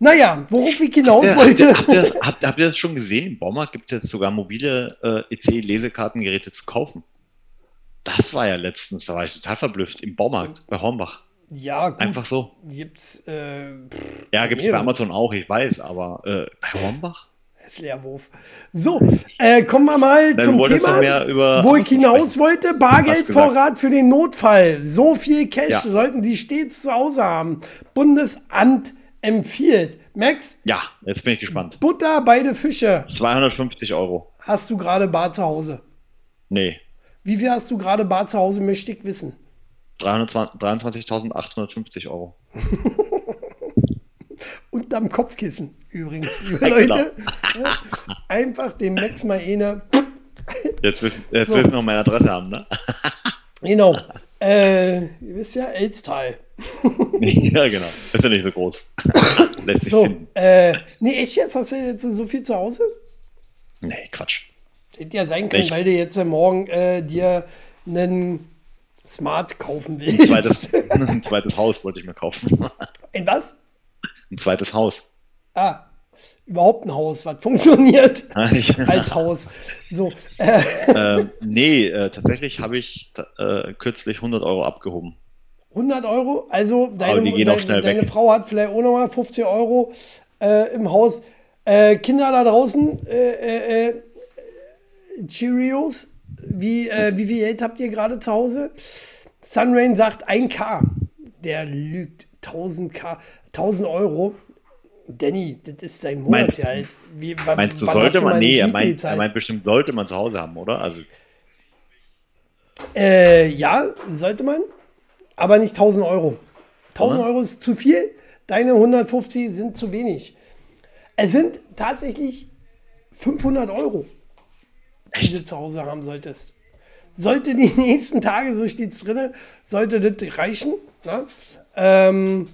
Naja, worauf ich hinaus habt wollte. Habt ihr, habt, habt ihr das schon gesehen? Im Baumarkt gibt es jetzt sogar mobile äh, EC-Lesekartengeräte zu kaufen. Das war ja letztens, da war ich total verblüfft, im Baumarkt bei Hornbach. Ja, gut. Einfach so. Gibt's, äh, ja, gibt es bei Amazon auch, ich weiß, aber äh, bei Hornbach? Leerwurf. So, äh, kommen wir mal Dann zum Thema, wo ich hinaus wollte. Bargeldvorrat für den Notfall. So viel Cash ja. sollten Sie stets zu Hause haben. Bundesamt empfiehlt. Max? Ja, jetzt bin ich gespannt. Butter, beide Fische. 250 Euro. Hast du gerade Bar zu Hause? Nee. Wie viel hast du gerade Bar zu Hause, möchte ich wissen? 23.850 Euro. Unterm Kopfkissen übrigens, liebe Leute. Genau. Einfach den Max mal eine. Jetzt, will, jetzt so. willst du noch meine Adresse haben, ne? genau. Äh, ihr wisst ja, Elstal. ja, genau. Ist ja nicht so groß. so, äh, nee, echt jetzt? Hast du jetzt so viel zu Hause? Nee, Quatsch. Hätte ja sein können, Echt? weil du jetzt morgen äh, dir einen Smart kaufen willst. Ein zweites, ein zweites Haus wollte ich mir kaufen. Ein was? Ein zweites Haus. Ah, überhaupt ein Haus, was funktioniert als Haus. So. Äh. Äh, nee, äh, tatsächlich habe ich äh, kürzlich 100 Euro abgehoben. 100 Euro? Also deine, deine, deine Frau hat vielleicht auch nochmal 50 Euro äh, im Haus. Äh, Kinder da draußen, Cheerios, wie, wie viel Geld habt ihr gerade zu Hause? Sunrain sagt 1K. Der lügt. 1000K, 1000 Euro. Danny, das ist sein Monatsgehalt. Wie, meinst du, sollte man? Nee, er meint, er meint bestimmt, sollte man zu Hause haben, oder? Also. Äh, ja, sollte man. Aber nicht 1000 Euro. 1000 Euro ist zu viel. Deine 150 sind zu wenig. Es sind tatsächlich 500 Euro? Die du zu Hause haben solltest. Sollte die nächsten Tage, so steht es drin, sollte das reichen. Na? Ähm,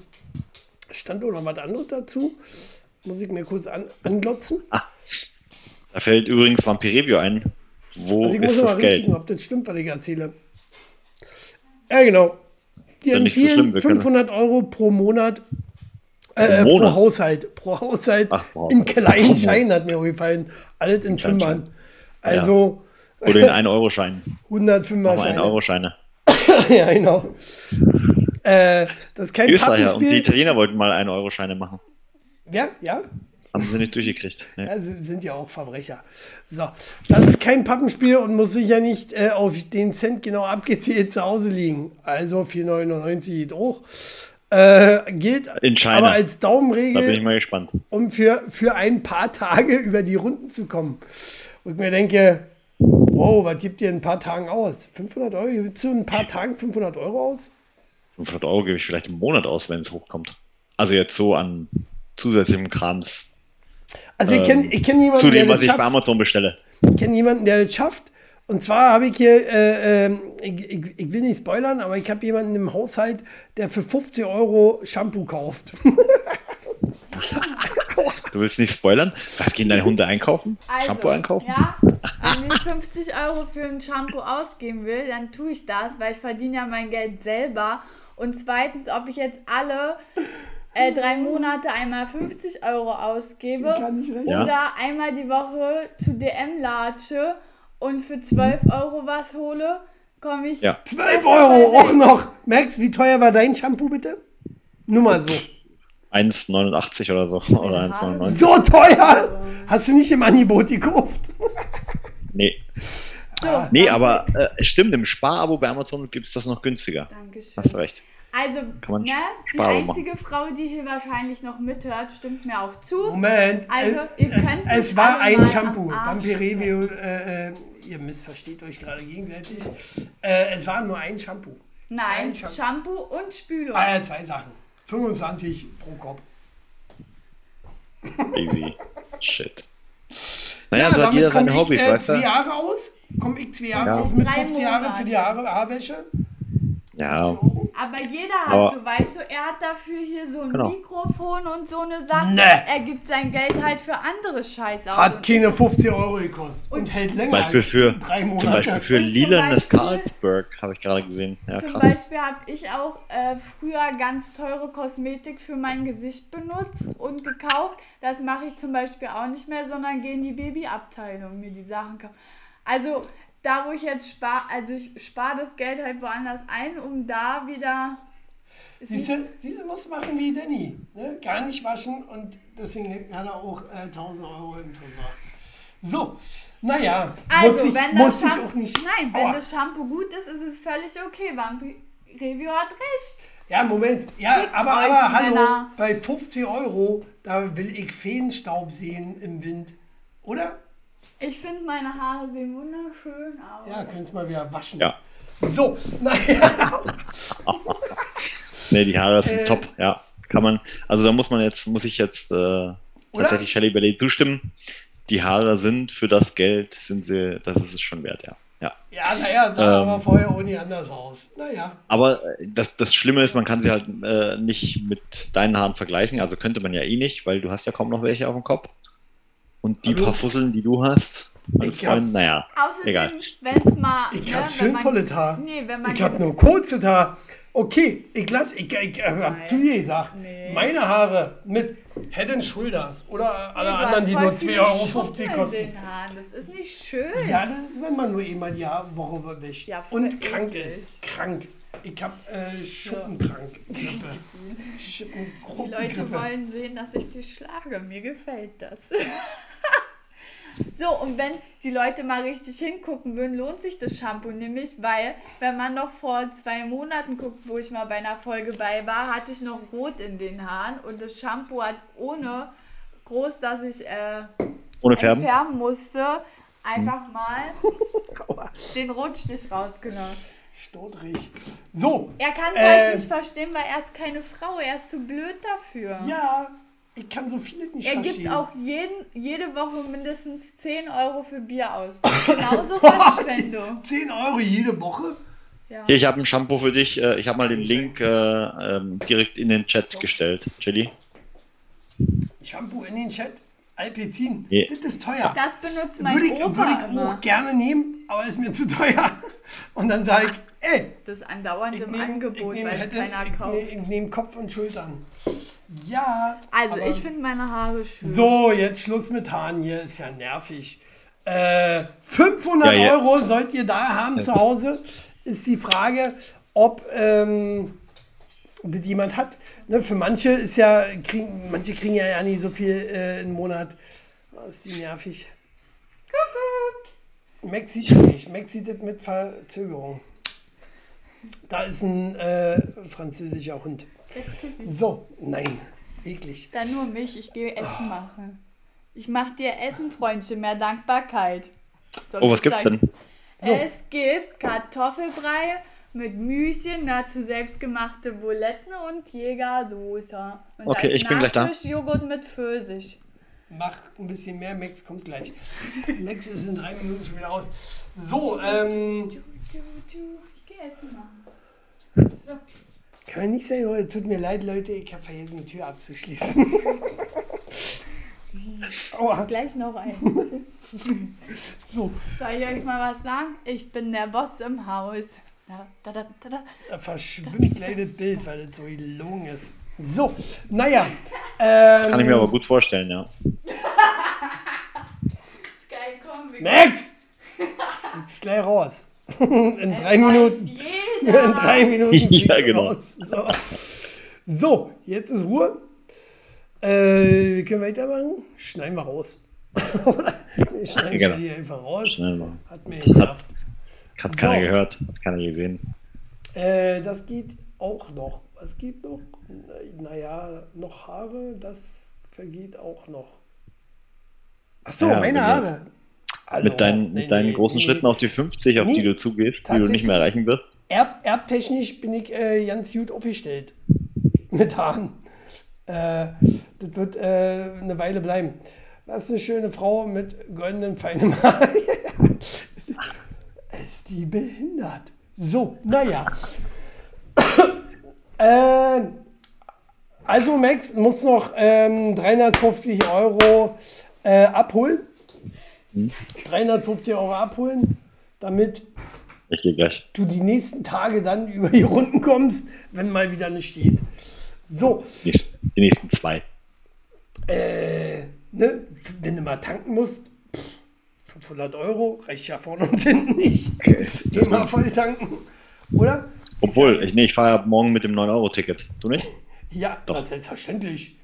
stand auch noch was anderes dazu. Muss ich mir kurz an, anglotzen. Ah, da fällt übrigens Vampirevio ein. Wo also ich ist muss das Geld? Richten, ob das stimmt, was ich erzähle. Ja, genau. Die empfehlen so 500 Euro pro Monat, äh, pro, Monat? pro Haushalt. Pro Haushalt Ach, wow. in kleinen Scheinen hat mir auch gefallen. Alles in Fünfern. Also. Ja. Oder in 1-Euro-Scheinen. 105er-Scheine. 1-Euro-Scheine. ja, genau. Äh, das ist kein die Österreicher und die Italiener wollten mal 1-Euro-Scheine machen. Ja, ja. Haben sie nicht durchgekriegt. Nee. Ja, sie sind ja auch Verbrecher. So, das ist kein Pappenspiel und muss sich ja nicht äh, auf den Cent genau abgezählt zu Hause liegen. Also 4,99 geht auch. Äh, gilt aber als Daumenregel, da bin ich mal gespannt. um für, für ein paar Tage über die Runden zu kommen. Und ich mir denke, wow, was gibt ihr in ein paar Tagen aus? 500 Euro? Gibst du in ein paar Tagen 500 Euro aus? 500 Euro gebe ich vielleicht im Monat aus, wenn es hochkommt. Also jetzt so an zusätzlichem Krams. Also ich kenne ich kenn jemanden, dem, der was das ich bei Amazon bestelle. Ich kenne jemanden, der das schafft. Und zwar habe ich hier, äh, äh, ich, ich, ich, will nicht spoilern, aber ich habe jemanden im Haushalt, der für 50 Euro Shampoo kauft. Du willst nicht spoilern? Was gehen deine Hunde einkaufen? Also, Shampoo einkaufen? Ja, wenn ich 50 Euro für ein Shampoo ausgeben will, dann tue ich das, weil ich verdiene ja mein Geld selber. Und zweitens, ob ich jetzt alle äh, drei Monate einmal 50 Euro ausgebe oder ja. einmal die Woche zu DM latsche und für 12 Euro was hole, komme ich. Ja. 12 Euro auch noch! Max, wie teuer war dein Shampoo bitte? Nur mal so. 1,89 oder so. Oder 1,99. So teuer! Hast du nicht im Angebot gekauft? nee. So, nee, aber äh, stimmt, im Sparabo bei Amazon gibt es das noch günstiger. Dankeschön. Hast du recht. Also, ne, die einzige machen. Frau, die hier wahrscheinlich noch mithört, stimmt mir auch zu. Moment, also, ihr es, könnt es, es war ein Shampoo. Vampirevio, äh, äh, ihr missversteht euch gerade gegenseitig. Äh, es war nur ein Shampoo. Nein, ein Shampoo. Shampoo. und Spülung. Ah ja, zwei Sachen. 25 pro Kopf. Easy. Shit. Naja, ja, so hat jeder seine Hobbys, äh, weißt du? zwei Jahre aus? Komme ich zwei Jahre ja. aus mit 15 Jahren für die Haare, Haarwäsche? Ja. Aber jeder hat aber so, weißt du, er hat dafür hier so ein genau. Mikrofon und so eine Sache. Nee. Er gibt sein Geld halt für andere Scheiße aus. Hat keine 50 Euro gekostet und, und hält länger Beispiel als für, drei Monate. Zum Beispiel für lilanes Carlsberg habe ich gerade gesehen. Ja, zum krass. Beispiel habe ich auch äh, früher ganz teure Kosmetik für mein Gesicht benutzt und gekauft. Das mache ich zum Beispiel auch nicht mehr, sondern gehe in die Babyabteilung mir die Sachen kaufen. Also da, wo ich jetzt spare, also ich spare das Geld halt woanders ein, um da wieder. Siehst du, siehst du, muss machen wie Danny. Ne? Gar nicht waschen und deswegen hat er auch äh, 1000 Euro im Tresor. So, naja, also, muss, ich, wenn muss das ich auch nicht. Nein, wenn das Shampoo gut ist, ist es völlig okay. Vampir Review hat recht. Ja, Moment. Ja, Kriegt aber, aber hallo, bei 50 Euro, da will ich Feenstaub sehen im Wind. Oder? Ich finde, meine Haare sehen wunderschön aus. Ja, kannst mal wieder waschen. Ja. So, naja. nee, die Haare sind äh, top, ja. Kann man, also da muss man jetzt, muss ich jetzt äh, tatsächlich Shelly Belly zustimmen. Die Haare sind für das Geld, sind sie, das ist es schon wert, ja. Ja, ja naja, sah ähm, aber vorher auch nicht anders aus. Naja. Aber äh, das, das Schlimme ist, man kann sie halt äh, nicht mit deinen Haaren vergleichen. Also könnte man ja eh nicht, weil du hast ja kaum noch welche auf dem Kopf. Und die also, paar Fusseln, die du hast, mein Freund, naja, außerdem, egal. Wenn's mal, ich ne, hab schön volles Haar. Nee, wenn man ich hab nur kurzes Haar. Okay, ich lass, ich, ich, ich hab zu dir gesagt, nee. meine Haare mit Head and Shoulders oder alle nee, anderen, die nur 2,50 Euro kosten. Das ist nicht schön. Ja, das ist, wenn man nur einmal die Woche wäscht ja, und krank ist. Krank. Ich hab äh, Schuppenkrank. Schuppen die Leute wollen sehen, dass ich dich schlage. Mir gefällt das. So, und wenn die Leute mal richtig hingucken würden, lohnt sich das Shampoo nämlich, weil, wenn man noch vor zwei Monaten guckt, wo ich mal bei einer Folge bei war, hatte ich noch Rot in den Haaren und das Shampoo hat ohne groß, dass ich äh, ohne färben? entfärben musste, einfach hm. mal den Rotstich rausgenommen. Stotrig. So. Er kann es halt äh, halt nicht verstehen, weil er ist keine Frau, er ist zu blöd dafür. Ja, ich kann so viele nicht er verstehen. Er gibt auch jeden, jede Woche mindestens 10 Euro für Bier aus. Genauso Verschwendung. 10 Euro jede Woche? Ja. Hier, ich habe ein Shampoo für dich. Äh, ich habe mal den Link äh, ähm, direkt in den Chat gestellt. Chili. Shampoo in den Chat? Alpezin. Yeah. Das ist teuer. Das benutzt mein würde ich, Opa Würde ich immer. auch gerne nehmen, aber ist mir zu teuer. Und dann sage ich, ey. Das ist andauernd im Angebot, weil es keiner kauft. Ich, ich nehme Kopf und Schultern. Ja. Also ich finde meine Haare schön. So, jetzt Schluss mit Haaren hier, ist ja nervig. Äh, 500 ja, ja. Euro sollt ihr da haben zu Hause, ist die Frage, ob ähm, das jemand hat. Ne, für manche ist ja, kriegen, manche kriegen ja, ja nicht so viel äh, im Monat. Oh, ist die nervig. Max sieht das nicht. Max sieht das mit Verzögerung. Da ist ein äh, französischer Hund. So, nein, eklig. Dann nur mich, ich gehe Essen machen. Ich mache dir Essen, Freundchen, mehr Dankbarkeit. Sonst oh, was gibt's denn? So. Es gibt Kartoffelbrei mit Müschen, dazu selbstgemachte Buletten und Jägersoße. Und okay, ich bin gleich da. Joghurt mit Pfirsich. Mach ein bisschen mehr, Max kommt gleich. Max ist in drei Minuten schon wieder aus. So, ähm. Ich gehe Essen machen. So. Kann nicht sein, oh, tut mir leid, Leute, ich habe vergessen, die Tür abzuschließen. Aua. Gleich noch ein. so. Soll ich euch mal was sagen? Ich bin der Boss im Haus. Da, da, da, da, da verschwimmt gleich das Bild, weil das so gelungen ist. So, naja. Ähm, Kann ich mir aber gut vorstellen, ja. Sky, komm, Max! Jetzt gleich raus. In drei Minuten. In drei Minuten ja, genau. raus. So. so. jetzt ist Ruhe. Äh, wir können weitermachen. Schneiden wir raus. Oder? Wir schneiden genau. die einfach raus. Hat mir genervt. Hat so. keiner gehört, hat keiner gesehen. Äh, das geht auch noch. Was geht noch? Naja, noch Haare, das vergeht auch noch. Achso, ja, meine Haare. Hallo. Mit deinen, nee, mit deinen nee, großen nee. Schritten auf die 50, auf die du zugehst, die du nicht mehr erreichen wirst. Erb, erbtechnisch bin ich äh, ganz gut aufgestellt. Mit Haaren. Äh, das wird äh, eine Weile bleiben. Das ist eine schöne Frau mit goldenen, feinen Haaren. ist die behindert? So, naja. äh, also Max muss noch ähm, 350 Euro äh, abholen. Hm. 350 Euro abholen, damit du die nächsten Tage dann über die Runden kommst, wenn mal wieder nicht steht. So. Die, nächsten zwei. Äh, ne, wenn du mal tanken musst, 500 Euro reicht ja vorne und hinten nicht. Immer voll tanken, oder? Obwohl, ich, nee, ich fahre ja morgen mit dem 9-Euro-Ticket. Du nicht? Ja, Doch. selbstverständlich.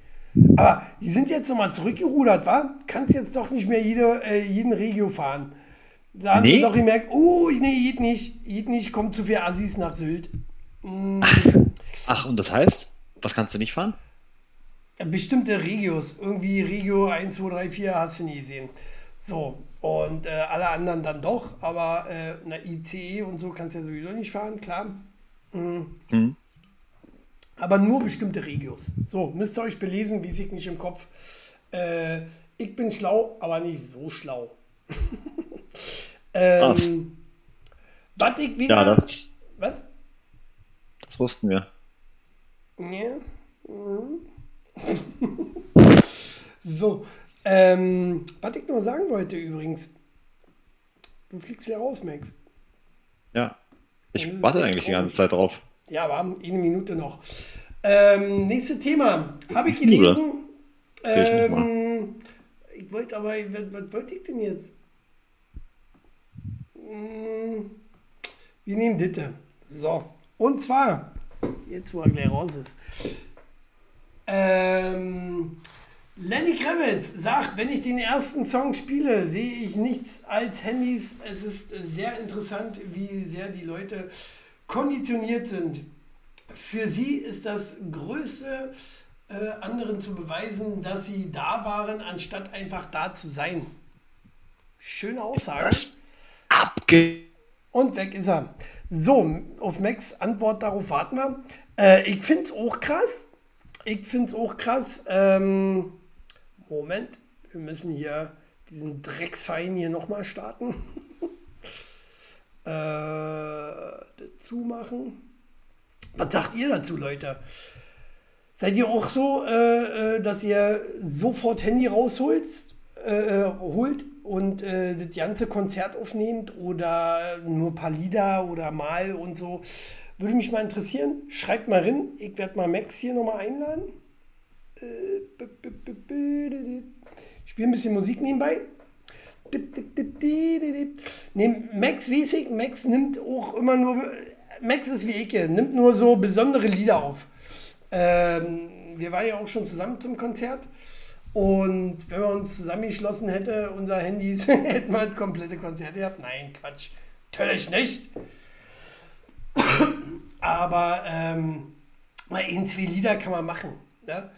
Aber die sind jetzt nochmal zurückgerudert, wa? Kannst jetzt doch nicht mehr jede, äh, jeden Regio fahren. Da haben nee. sie doch gemerkt, oh, nee, geht nicht. Geht nicht, kommt zu viel Assis nach Sylt. Mm. Ach, und das heißt, was kannst du nicht fahren? Bestimmte Regios. Irgendwie Regio 1, 2, 3, 4 hast du nie gesehen. So, und äh, alle anderen dann doch, aber äh, eine ICE und so kannst du ja sowieso nicht fahren, klar. Mhm. Mhm. Aber nur bestimmte Regios. So, müsst ihr euch belesen, wie ich nicht im Kopf. Äh, ich bin schlau, aber nicht so schlau. ähm, was ich wieder. Ja, das, was? Das wussten wir. Ja. Mhm. so, ähm, was ich noch sagen wollte übrigens. Du fliegst ja raus, Max. Ja. Ich warte eigentlich die ganze Zeit drauf. Ja, aber eine Minute noch. Ähm, nächstes Thema. Habe ich gelesen. Ähm, ich, ich wollte aber, was, was wollte ich denn jetzt? Hm, wir nehmen Ditte. So. Und zwar, jetzt wo er gleich raus ist. Ähm, Lenny Kravitz sagt, wenn ich den ersten Song spiele, sehe ich nichts als Handys. Es ist sehr interessant, wie sehr die Leute konditioniert sind. Für sie ist das Größte, äh, anderen zu beweisen, dass sie da waren, anstatt einfach da zu sein. Schöne Aussage. Abge Und weg ist er. So, auf Max Antwort darauf warten wir. Äh, ich finde es auch krass. Ich finde es auch krass. Ähm, Moment, wir müssen hier diesen Drecksverein hier nochmal starten. äh, dazu machen. Was sagt ihr dazu, Leute? Seid ihr auch so, äh, äh dass ihr sofort Handy rausholt äh, äh, holt und äh, das ganze Konzert aufnehmt oder nur ein paar Lieder oder mal und so? Würde mich mal interessieren. Schreibt mal rein. Ich werde mal Max hier nochmal einladen. Ich spiele ein bisschen Musik nebenbei. Nee, Max ich, Max nimmt auch immer nur, Max ist wie ich, nimmt nur so besondere Lieder auf. Ähm, wir waren ja auch schon zusammen zum Konzert. Und wenn wir uns zusammengeschlossen hätten, unser Handys, hätten wir das komplette Konzert gehabt. Nein, Quatsch. Natürlich nicht. Aber ähm, mal ein, zwei Lieder kann man machen. Ne?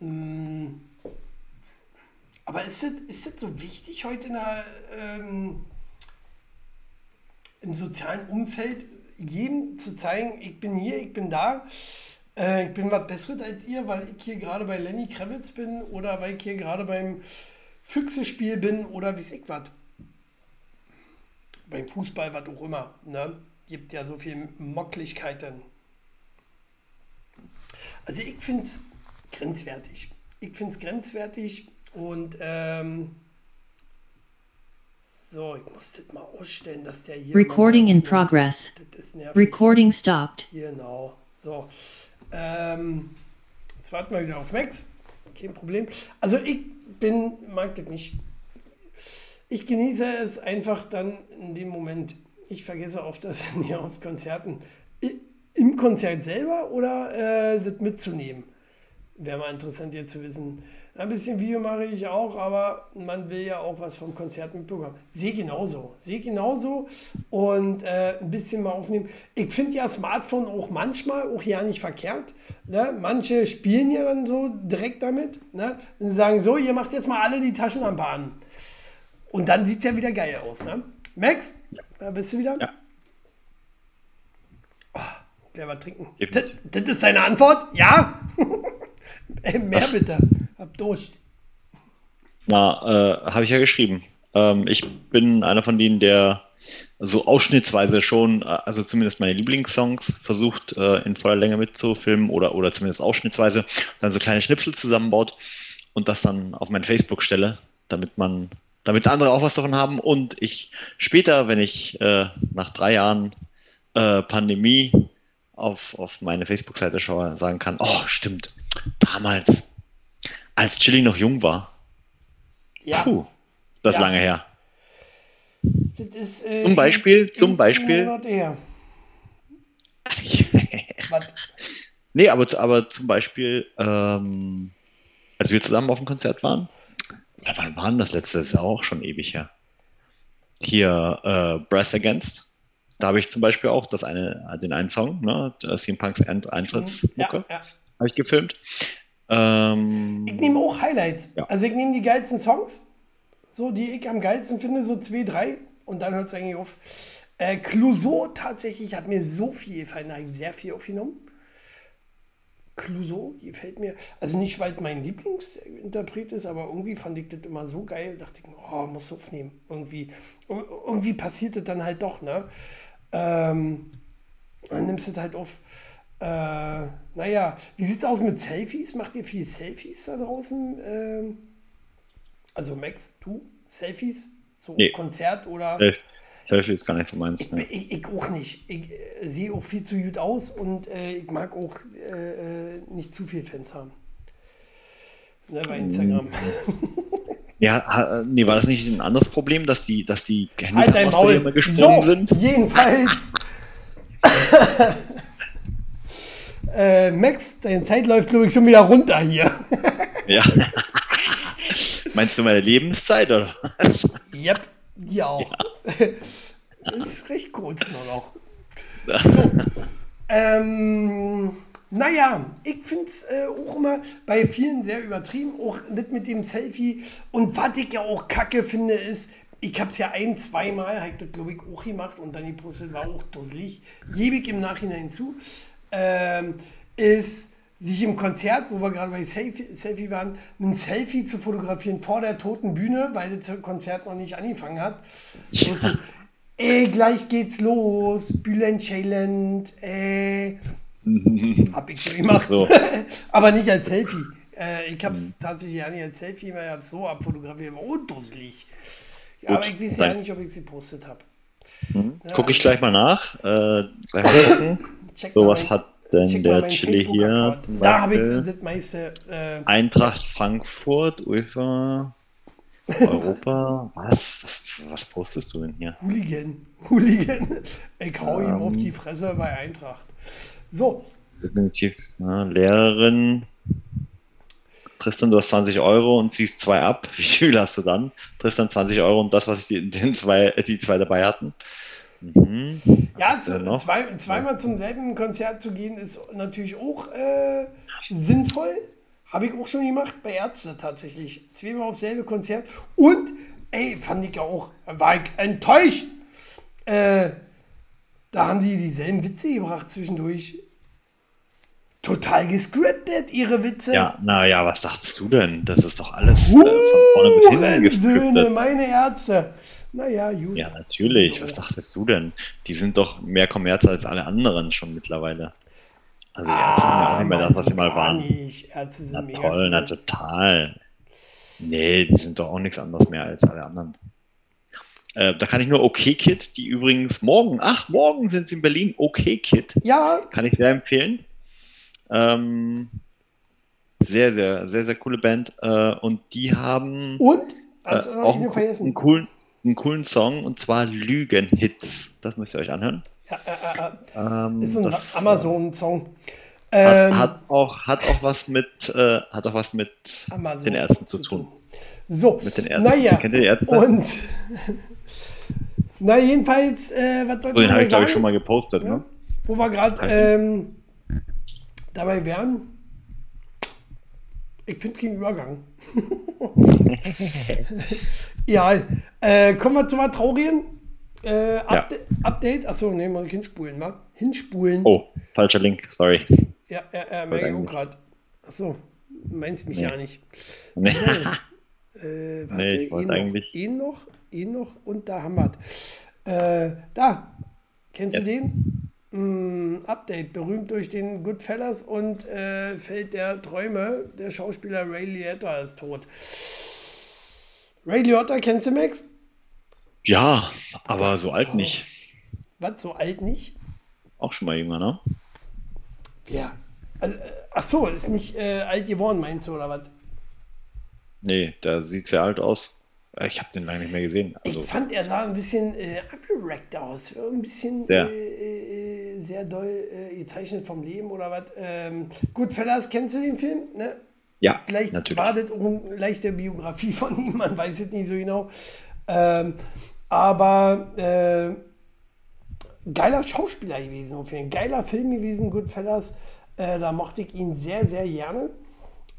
Mm. Aber ist das, ist das so wichtig heute in der, ähm, im sozialen Umfeld, jedem zu zeigen, ich bin hier, ich bin da, äh, ich bin was Besseres als ihr, weil ich hier gerade bei Lenny Kravitz bin oder weil ich hier gerade beim Füchsespiel bin oder wie ich was. Beim Fußball, was auch immer. Ne? Gibt ja so viele Mocklichkeiten. Also ich finde es grenzwertig. Ich finde es grenzwertig und ähm, so, ich muss das mal ausstellen, dass der hier. Recording in progress. Recording stopped. Genau. So. Ähm, jetzt warten wir wieder auf Max. Kein Problem. Also ich bin, mag das nicht. Ich genieße es einfach dann in dem Moment. Ich vergesse oft das hier auf Konzerten. Im Konzert selber oder äh, das mitzunehmen? wäre mal interessant jetzt zu wissen. Ein bisschen Video mache ich auch, aber man will ja auch was vom Konzert mitbekommen. Sehe genauso. Sehe genauso und äh, ein bisschen mal aufnehmen. Ich finde ja Smartphone auch manchmal auch ja nicht verkehrt. Ne? Manche spielen ja dann so direkt damit. Ne? Und sagen so, ihr macht jetzt mal alle die Taschenlampe an. Und dann sieht es ja wieder geil aus. Ne? Max, da bist du wieder? Ja. Oh, der war trinken. Das, das ist seine Antwort? Ja? Ey, mehr Was? bitte. Hab Durst. Na, äh, habe ich ja geschrieben. Ähm, ich bin einer von denen, der so ausschnittsweise schon, äh, also zumindest meine Lieblingssongs versucht äh, in voller Länge mitzufilmen oder, oder zumindest ausschnittsweise, dann so kleine Schnipsel zusammenbaut und das dann auf mein Facebook stelle, damit man, damit andere auch was davon haben und ich später, wenn ich äh, nach drei Jahren äh, Pandemie auf, auf meine Facebook-Seite schaue, sagen kann, oh, stimmt, damals als Chili noch jung war. Ja. Puh, das ist ja. lange her. Das ist, äh, zum Beispiel, zum Beispiel. nee, aber, aber zum Beispiel, ähm, als wir zusammen auf dem Konzert waren, wann war das letzte? Das ist auch schon ewig her. Hier, äh, Brass Against. Da habe ich zum Beispiel auch das eine, den einen Song, ne, CM Punks Eintrittsmucke, ja, ja. habe ich gefilmt. Ähm, ich nehme auch Highlights. Ja. Also ich nehme die geilsten Songs, so die ich am geilsten finde, so zwei, drei und dann hört es eigentlich auf. Äh, Clouseau tatsächlich hat mir so viel gefallen, da habe ich sehr viel aufgenommen. Clouseau gefällt mir, also nicht, weil mein Lieblingsinterpret ist, aber irgendwie fand ich das immer so geil, dachte ich, oh, muss aufnehmen. Irgendwie, irgendwie passiert das dann halt doch, ne? Ähm, dann nimmst du das halt auf. Äh, naja, wie sieht es aus mit Selfies? Macht ihr viel Selfies da draußen? Ähm, also Max, du? Selfies? So nee. Konzert oder? Nee. Selfies gar nicht so meins. Ich, ich, ich, auch nicht. Ich äh, sehe auch viel zu gut aus und äh, ich mag auch äh, äh nicht zu viel Fans haben. Ne, bei Instagram. Ja, nee, war das nicht ein anderes Problem, dass die, dass die halt dein Maul. immer gesprungen so, sind? Jedenfalls. Äh, Max, deine Zeit läuft, glaube ich, schon wieder runter hier. ja. Meinst du meine Lebenszeit oder was? Yep, die auch. Ja. ist recht kurz nur noch. So. ähm, naja, ich finde es äh, auch immer bei vielen sehr übertrieben, auch nicht mit dem Selfie. Und was ich ja auch kacke finde, ist, ich habe es ja ein, zweimal, habe ich das glaube ich auch gemacht und dann die gepostet, war auch dusselig. Gebe ich im Nachhinein zu ähm, ist, sich im Konzert, wo wir gerade bei Selfie, Selfie waren, ein Selfie zu fotografieren vor der toten Bühne, weil das Konzert noch nicht angefangen hat. Ja. So, ey, gleich geht's los, Bülent Ceyland, ey. hab ich so gemacht. So. Aber nicht als Selfie. Äh, ich habe es mhm. tatsächlich ja nicht als Selfie, weil ich habe so abfotografiert, war undusselig. Ja, aber ich weiß ja nicht, ob ich sie postet habe. Mhm. Gucke ich gleich mal nach. Äh, gleich mal. Check so, was hat denn der Chili hier? Da habe ich das meiste. Äh, Eintracht Frankfurt, UEFA, Europa. was? was? Was postest du denn hier? Hooligan. Hooligan. Ich hau um, ihm auf die ähm. Fresse bei Eintracht. So. Definitiv. Ja, Lehrerin. Tristan, du hast 20 Euro und ziehst zwei ab. Wie viel hast du dann? Tristan 20 Euro und das, was ich die, den zwei, die zwei dabei hatten. Mhm. Ja, zu, zwei, zweimal zum selben Konzert zu gehen, ist natürlich auch äh, sinnvoll. Habe ich auch schon gemacht bei Ärzte tatsächlich. Zweimal aufs selbe Konzert. Und, ey, fand ich auch, war ich enttäuscht. Äh, da haben die dieselben Witze gebracht zwischendurch. Total gescriptet, ihre Witze. Ja, naja, was dachtest du denn? Das ist doch alles äh, von vorne bis hinten Söhne, meine Ärzte. Naja, gut. Ja, natürlich. Was dachtest du denn? Die sind doch mehr Kommerz als alle anderen schon mittlerweile. Also ah, Ärzte sind ja auch nicht mehr das, was sie mal waren. Nicht. Ärzte sind na toll, na total. Nee, die sind doch auch nichts anderes mehr als alle anderen. Äh, da kann ich nur OK Kid, die übrigens morgen, ach, morgen sind sie in Berlin, OK Kid. Ja. Kann ich sehr empfehlen. Ähm, sehr, sehr, sehr, sehr coole Band. Äh, und die haben und? Also, äh, auch einen, einen, coolen, einen coolen Song und zwar Lügenhits. Das müsst ihr euch anhören. Ja, äh, äh, ähm, ist so ein Amazon-Song. Ähm, hat, hat, auch, hat auch was mit, äh, hat auch was mit Amazon den Ärzten zu tun. So, mit den Ärzten. Naja, Kennt ihr die Ärzte? Und na, jedenfalls, äh, was wollte Den habe ich, glaube ich, schon mal gepostet, ja? ne? Wo wir gerade ähm, dabei wären. Ich finde keinen Übergang. ja, äh, kommen wir zu was Traurigen. Äh, Upda ja. Update, achso, ne, mal hinspulen, wa? Hinspulen. Oh, falscher Link, sorry. Ja, ja, ja, merke ich auch gerade. Achso, meinst mich nee. ja nicht. Nee. So, äh, warte, nee, ich wollte eigentlich. Ihn noch, ihn noch und da haben wir äh, Da, kennst Jetzt. du den? Mm, Update, berühmt durch den Goodfellas und äh, Feld der Träume. Der Schauspieler Ray Liotta ist tot. Ray Liotta, kennst du Max? Ja, aber so alt nicht. Was, so alt nicht? Auch schon mal jünger, ne? Ja. Also, äh, ach so, ist nicht äh, alt geworden, meinst du, oder was? Nee, da sieht sehr alt aus. Äh, ich habe den lange nicht mehr gesehen. Also, ich fand, er sah ein bisschen äh, abgerackt aus. Ein bisschen sehr, äh, äh, sehr doll äh, gezeichnet vom Leben oder was. Ähm, gut, Fellas, kennst du den Film? Ne? Ja, Vielleicht natürlich. wartet auch eine leichte Biografie von ihm, man weiß es nicht so genau. Ähm, aber äh, geiler Schauspieler gewesen, auf jeden Geiler Film gewesen, Goodfellas. Äh, da mochte ich ihn sehr, sehr gerne.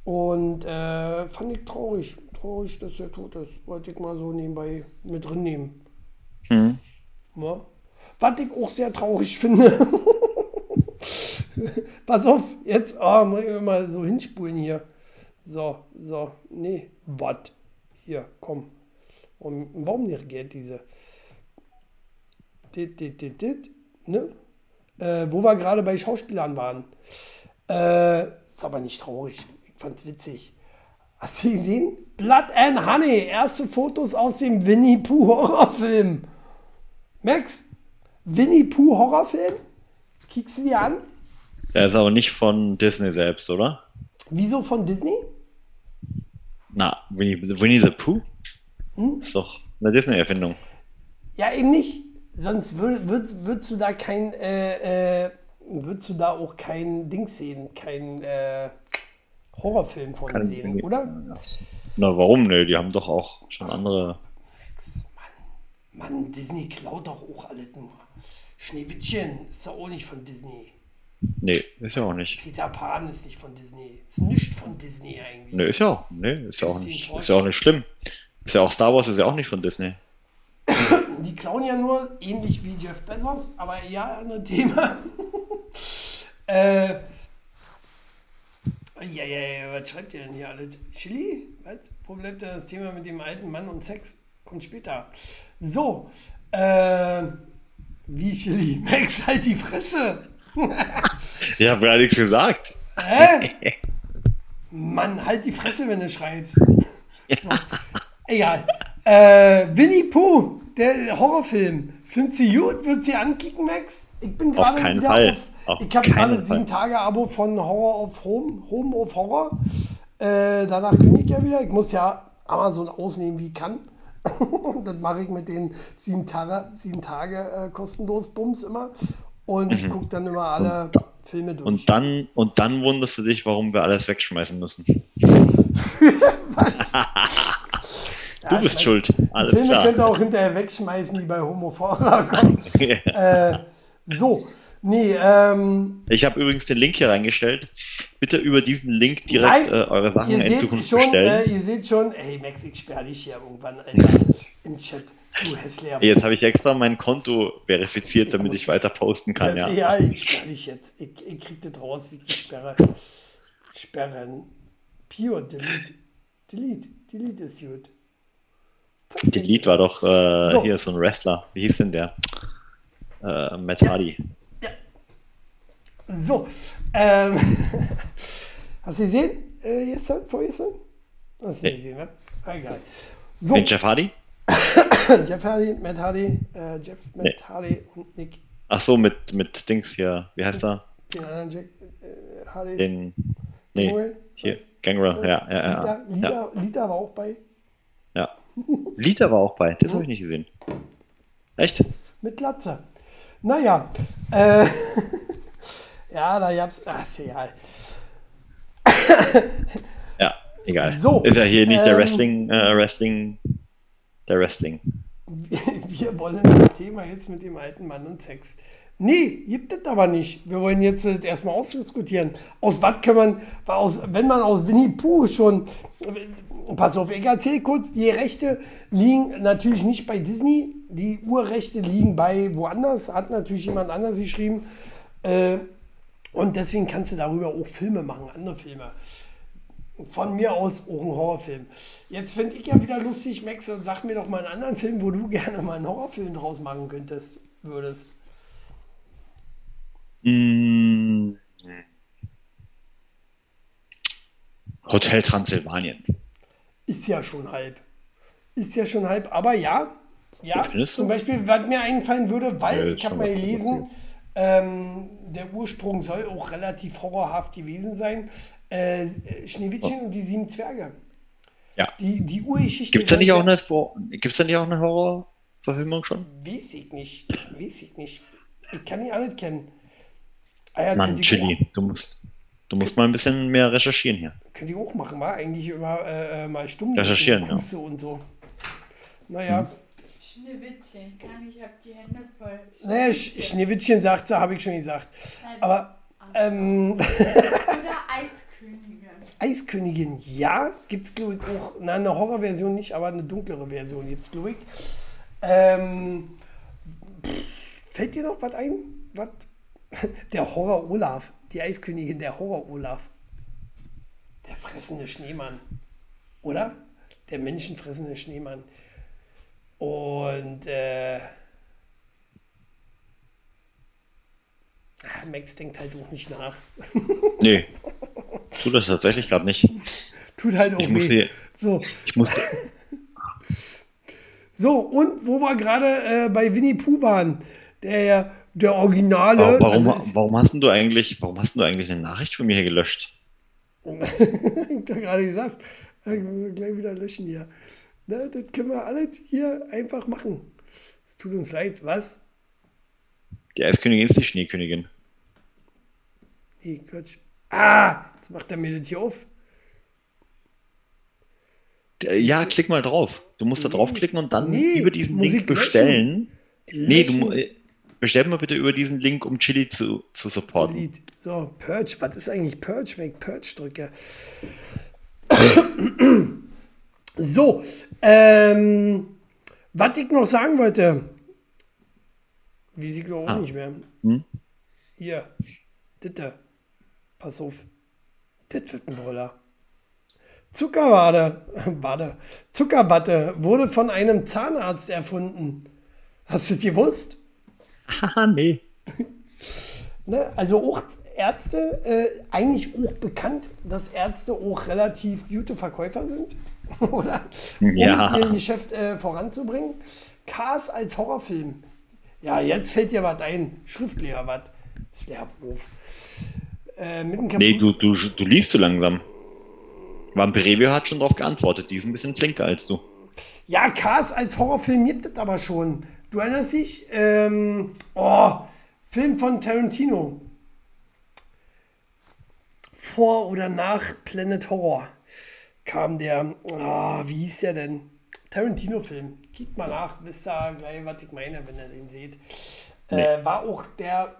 Und äh, fand ich traurig, traurig, dass er tot ist. Wollte ich mal so nebenbei mit drin nehmen. Mhm. Ja. Was ich auch sehr traurig finde. Pass auf, jetzt oh, muss ich mal so hinspulen hier. So, so, nee, was? Hier, komm. Und warum nicht geht diese? Dit, dit, dit, dit, ne? Äh, wo wir gerade bei Schauspielern waren. Äh, ist aber nicht traurig. Ich fand's witzig. Hast du gesehen? Blood and Honey. Erste Fotos aus dem Winnie Pooh Horrorfilm. Max, Winnie Pooh Horrorfilm? Kickst du die an? Der ist aber nicht von Disney selbst, oder? Wieso von Disney? Na, Winnie, Winnie the Pooh? Hm? Ist doch eine Disney-Erfindung. Ja, eben nicht. Sonst würd, würd, würdest du da kein, äh, äh, würdest du da auch kein Ding sehen, kein äh, Horrorfilm von Kann sehen, oder? Na, warum? Ne, die haben doch auch schon Ach, andere. Mann, Mann, Disney klaut doch auch alles nur. Schneewittchen ist doch auch nicht von Disney. Nee, ist ja auch nicht. Peter Pan ist nicht von Disney. Ist nicht von Disney eigentlich. Nee, ist ja auch, nee, ist ja auch nicht. Ist ja auch nicht schlimm. Ist ja auch Star Wars ist ja auch nicht von Disney. Die klauen ja nur, ähnlich wie Jeff Bezos, aber ja, ein Thema. äh, ja, ja, ja, was schreibt ihr denn hier alles? Chili? Was? Wo bleibt denn das Thema mit dem alten Mann und Sex? Kommt später. So, äh, wie Chili? Max, halt die Fresse! ja, hab gerade nichts gesagt. Hä? Mann, halt die Fresse, wenn du schreibst. So. Egal. Äh, Winnie Pooh, der Horrorfilm. Findest du gut? Du sie ankicken, Max? Ich bin gerade wieder Fall. auf. Auf ich habe gerade sieben Tage Abo von Horror of Home, Home of Horror. Äh, danach kündige ich ja wieder. Ich muss ja Amazon ausnehmen, wie ich kann. das mache ich mit den sieben Tage, sieben Tage äh, kostenlos Bums immer. Und mhm. gucke dann immer alle und, Filme durch. Und dann, und dann wunderst du dich, warum wir alles wegschmeißen müssen. Du ja, bist weiß, schuld. Alles Filme klar. könnt ihr auch hinterher wegschmeißen, die bei Homophora kommen. äh, so, nee, ähm, Ich habe übrigens den Link hier reingestellt. Bitte über diesen Link direkt Nein, äh, eure Sachen in Zukunft schon, bestellen. Äh, ihr seht schon, ey Max, ich sperre dich hier irgendwann im Chat. Du hässlicher Jetzt habe ich extra mein Konto verifiziert, ich damit ich weiter posten kann. Ja, ja ich sperre dich jetzt. Ich, ich krieg das raus, wie ich die sperre. Sperren. Pure Delete. Delete. Delete ist gut. Delete war doch äh, so. hier so ein Wrestler. Wie hieß denn der? Äh, Matt Hardy. Ja. So. Ähm, hast du gesehen? Äh, gestern? Vorgestern? Hast du nee. gesehen, ne? Ah, egal. So. Den Jeff Hardy? Jeff Hardy, Matt Hardy, äh, Jeff, Matt nee. Hardy und Nick. Ach so, mit, mit Dings hier. Wie heißt er? Den anderen Jack, äh, Hardy. Den. Nee, hier. Gangrel, ja, ja, ja. Lita, Lita, ja. Lita war auch bei. Ja. Lita war auch bei, das habe ich nicht gesehen. Echt? Mit Latze. Naja, äh, Ja, da gab's. Ach, ist egal. ja, egal. So, ist ja hier nicht ähm, der Wrestling, äh, Wrestling, der Wrestling. Wir wollen das Thema jetzt mit dem alten Mann und Sex. Nee, gibt es aber nicht. Wir wollen jetzt äh, erstmal ausdiskutieren. Aus was kann man, aus, wenn man aus Winnie Pooh schon, äh, pass auf, ich erzähle kurz, die Rechte liegen natürlich nicht bei Disney, die Urrechte liegen bei woanders, hat natürlich jemand anders geschrieben. Äh, und deswegen kannst du darüber auch Filme machen, andere Filme. Von mir aus auch ein Horrorfilm. Jetzt finde ich ja wieder lustig, Max, sag mir doch mal einen anderen Film, wo du gerne mal einen Horrorfilm draus machen könntest, würdest. Mmh. Hotel Transsilvanien. Ist ja schon halb. Ist ja schon halb, aber ja. Ja, zum Beispiel, was mir einfallen würde, weil ja, ich habe mal gelesen, ähm, der Ursprung soll auch relativ horrorhaft gewesen sein. Äh, Schneewittchen oh. und die sieben Zwerge. Ja. Die, die Urgeschichte. Gibt es da nicht auch eine, gibt's da nicht auch eine Horrorverfilmung schon? Weiß ich nicht. Weiß ich nicht. Ich kann die alle kennen. Ah ja, Mann, Chili, du musst, du musst mal ein bisschen mehr recherchieren hier. Könnt ihr auch machen, war eigentlich immer äh, äh mal stumm. Recherchieren, ja. und so. Naja. Hm. Schneewittchen, kann ich hab die Hände voll. Naja, Schneewittchen sagt sie, habe ich schon gesagt. Aber. Ähm, Oder Eiskönigin. Eiskönigin, ja. Gibt es, glaube ich, auch. Na, eine Horrorversion nicht, aber eine dunklere Version gibt es, glaube ich. Ähm, fällt dir noch was ein? Was Der Horror Olaf, die Eiskönigin, der Horror Olaf. Der fressende Schneemann. Oder? Der menschenfressende Schneemann. Und äh, ah, Max denkt halt auch nicht nach. Nee. Tut das tatsächlich gerade nicht. Tut halt auch ich weh. so. Ich musste. So, und wo wir gerade äh, bei Winnie Pooh waren, der der Originale. warum, also warum, hast du eigentlich, warum hast du eigentlich eine Nachricht von mir hier gelöscht? ich habe gerade gesagt, gleich wieder löschen hier. Na, das können wir alles hier einfach machen. Es tut uns leid, was? Die Eiskönigin ist die Schneekönigin. Nee, Quatsch. Ah, jetzt macht er mir das hier auf. Ja, klick mal drauf. Du musst nee, da draufklicken und dann nee, über diesen Link bestellen. Löschen. Nee, du, Bestell mal bitte über diesen Link, um Chili zu, zu supporten. Delete. So, Purge. Was ist eigentlich Purge, wenn ich Purge drücke? so, ähm, was ich noch sagen wollte, wie sie glaube ah. nicht mehr. Hm? Hier, bitte. Pass auf. Das wird ein Brüller. Zuckerwade, Wade, Zuckerwatte wurde von einem Zahnarzt erfunden. Hast du es gewusst? Haha, nee. ne, also auch Ärzte, äh, eigentlich auch bekannt, dass Ärzte auch relativ gute Verkäufer sind, oder? Um ja. ihr Geschäft äh, voranzubringen. Cars als Horrorfilm. Ja, jetzt fällt dir was ein. Schriftlehr was. Das Lehrwurf. Äh, nee, du, du, du liest zu langsam. Vampirevio hat schon darauf geantwortet. Die ist ein bisschen flinker als du. Ja, Cars als Horrorfilm gibt es aber schon. Du erinnerst dich? Ähm, oh, Film von Tarantino. Vor oder nach Planet Horror kam der, oh, wie hieß der denn? Tarantino-Film. Kickt mal nach, wisst ihr gleich, was ich meine, wenn ihr den seht. Äh, war auch der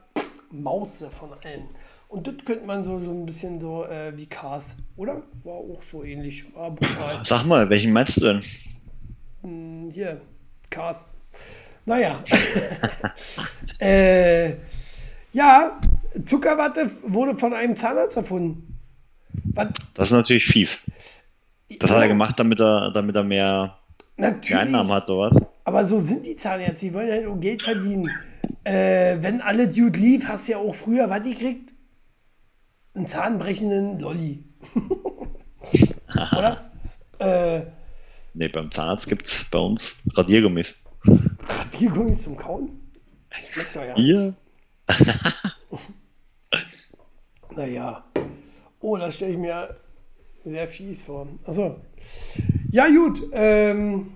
Mause von allen. Und das könnte man so, so ein bisschen so äh, wie Cars, oder? War auch so ähnlich. War brutal. Sag mal, welchen meinst du denn? Hm, hier, Cars. Naja. äh, ja, Zuckerwatte wurde von einem Zahnarzt erfunden. Was? Das ist natürlich fies. Das hat er gemacht, damit er, damit er mehr, mehr Einnahmen hat, oder was? Aber so sind die Zahnärzte, die wollen halt auch Geld verdienen. Äh, wenn alle Dude lief, hast du ja auch früher, was gekriegt? Einen zahnbrechenden Lolli. oder? Äh, nee, beim Zahnarzt gibt es bei uns Radiergummis. Radiergummi zum Kauen? Schmeckt doch ja. Hier? naja. Oh, das stelle ich mir sehr fies vor. Also, ja gut. Ähm,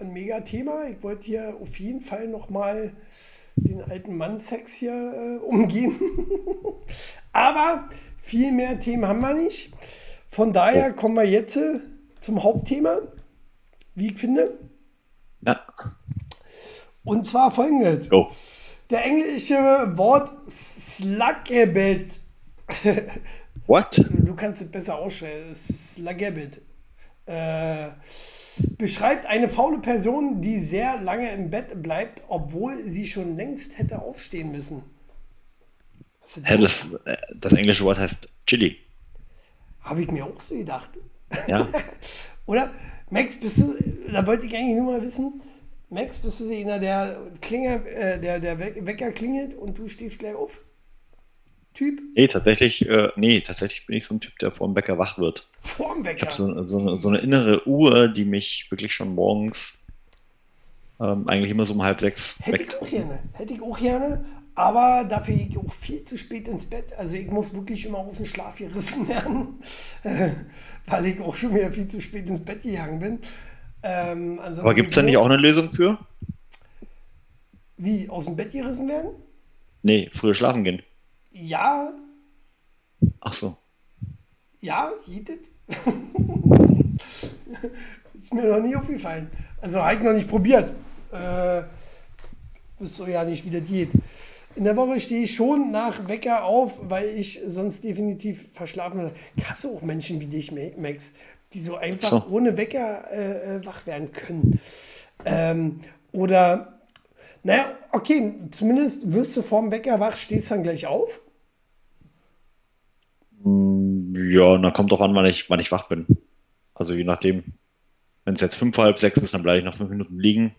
ein mega Thema. Ich wollte hier auf jeden Fall nochmal den alten Mann-Sex hier äh, umgehen. Aber viel mehr Themen haben wir nicht. Von daher kommen wir jetzt äh, zum Hauptthema, wie ich finde. Ja. Und zwar folgendes. Go. Der englische Wort Sluggebet. What? Du kannst es besser aussprechen. Sluggebet. Äh, beschreibt eine faule Person, die sehr lange im Bett bleibt, obwohl sie schon längst hätte aufstehen müssen. Ja, das, äh, das englische Wort heißt Chili. Habe ich mir auch so gedacht. Ja. Oder? Max, bist du, da wollte ich eigentlich nur mal wissen, Max, bist du einer, der, Klinger, äh, der, der Wecker klingelt und du stehst gleich auf? Typ? Nee, tatsächlich, äh, nee, tatsächlich bin ich so ein Typ, der vor dem Wecker wach wird. Vor dem Wecker? Ich habe so, so, eine, so eine innere Uhr, die mich wirklich schon morgens ähm, eigentlich immer so um halb sechs Hätte weckt. ich auch gerne. Hätte ich auch gerne. Aber dafür gehe ich auch viel zu spät ins Bett. Also ich muss wirklich immer aus dem Schlaf gerissen werden, weil ich auch schon wieder viel zu spät ins Bett gegangen bin. Ähm, Aber gibt es da nicht auch eine Lösung für? Wie, aus dem Bett gerissen werden? Nee, früher schlafen gehen. Ja. Ach so. Ja, das? Ist mir noch nie aufgefallen. Also habe ich noch nicht probiert. Äh, wüsste ja nicht, wie das geht. In der Woche stehe ich schon nach Wecker auf, weil ich sonst definitiv verschlafen werde. Du auch Menschen wie dich, Max, die so einfach so. ohne Wecker äh, äh, wach werden können? Ähm, oder, naja, okay, zumindest wirst du vorm Wecker wach, stehst dann gleich auf. Mm, ja, dann kommt doch an, wann ich, wann ich wach bin. Also je nachdem. Wenn es jetzt fünf, halb sechs ist, dann bleibe ich noch fünf Minuten liegen.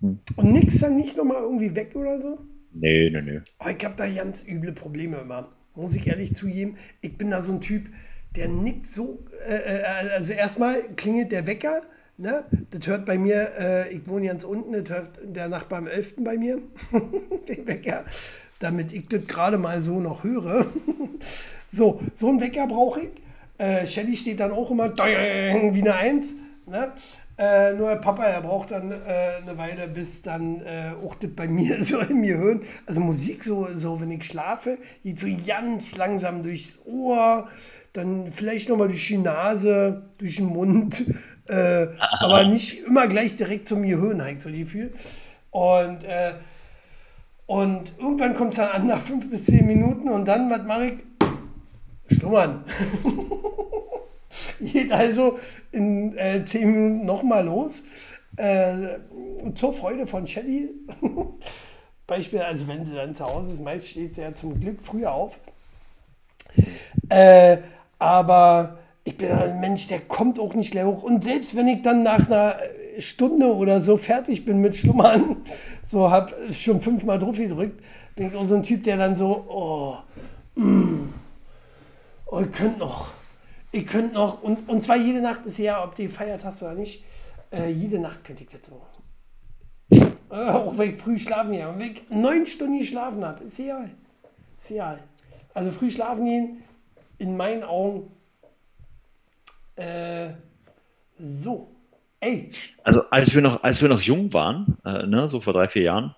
Hm. Und nix dann nicht nochmal irgendwie weg oder so? Nee, nee, nee. Oh, ich habe da ganz üble Probleme immer. Muss ich ehrlich zugeben. Ich bin da so ein Typ, der nickt so. Äh, äh, also erstmal klingelt der Wecker. Ne? Das hört bei mir, äh, ich wohne ganz unten, das hört der Nachbar am 11. bei mir, den Wecker, damit ich das gerade mal so noch höre. so, so einen Wecker brauche ich. Äh, Shelly steht dann auch immer wie eine Eins. Ne? Äh, nur Papa, er braucht dann äh, eine Weile, bis dann äh, auch das bei mir so in mir hören. Also Musik, so, so wenn ich schlafe, geht so ganz langsam durchs Ohr, dann vielleicht nochmal durch die Nase, durch den Mund, äh, aber nicht immer gleich direkt zum Gehirn, halt so die Gefühl. Und, äh, und irgendwann kommt es dann an nach fünf bis zehn Minuten und dann, was mache ich? Schlummern. Geht also in äh, zehn Minuten nochmal los. Äh, zur Freude von Shelly. Beispiel, also wenn sie dann zu Hause ist, meist steht sie ja zum Glück früher auf. Äh, aber ich bin ein Mensch, der kommt auch nicht leer hoch. Und selbst wenn ich dann nach einer Stunde oder so fertig bin mit Schlummern, so habe schon fünfmal drauf gedrückt, bin ich auch so ein Typ, der dann so, oh, mm, oh ihr könnt noch ihr könnt noch, und, und zwar jede Nacht ist ja, ob du gefeiert hast oder nicht, äh, jede Nacht könnte ich das so. Auch wenn ich früh schlafen gehe. Und wenn ich neun Stunden geschlafen habe, ist egal. Ist egal. Also früh schlafen gehen, in meinen Augen, äh, so. Ey. Also als wir noch, als wir noch jung waren, äh, ne, so vor drei, vier Jahren,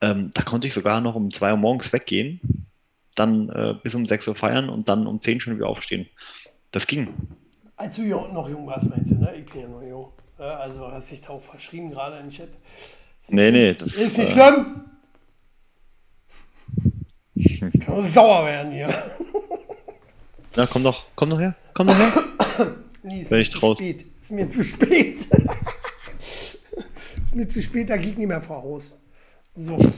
ähm, da konnte ich sogar noch um zwei Uhr morgens weggehen, dann äh, bis um sechs Uhr feiern und dann um zehn schon wieder aufstehen. Das ging. Als du noch jung warst, meinst du, ne? Ich bin ja noch jung. Also hast dich da auch verschrieben, gerade im Chat. Ist nee, nee. Ist nicht äh, schlimm. Kann sauer werden hier. Na, komm doch, komm doch her. Komm doch her. nee, ist Wenn mir ich zu traut. spät. Ist mir zu spät. ist mir zu spät, da geht nicht mehr vor Haus. So.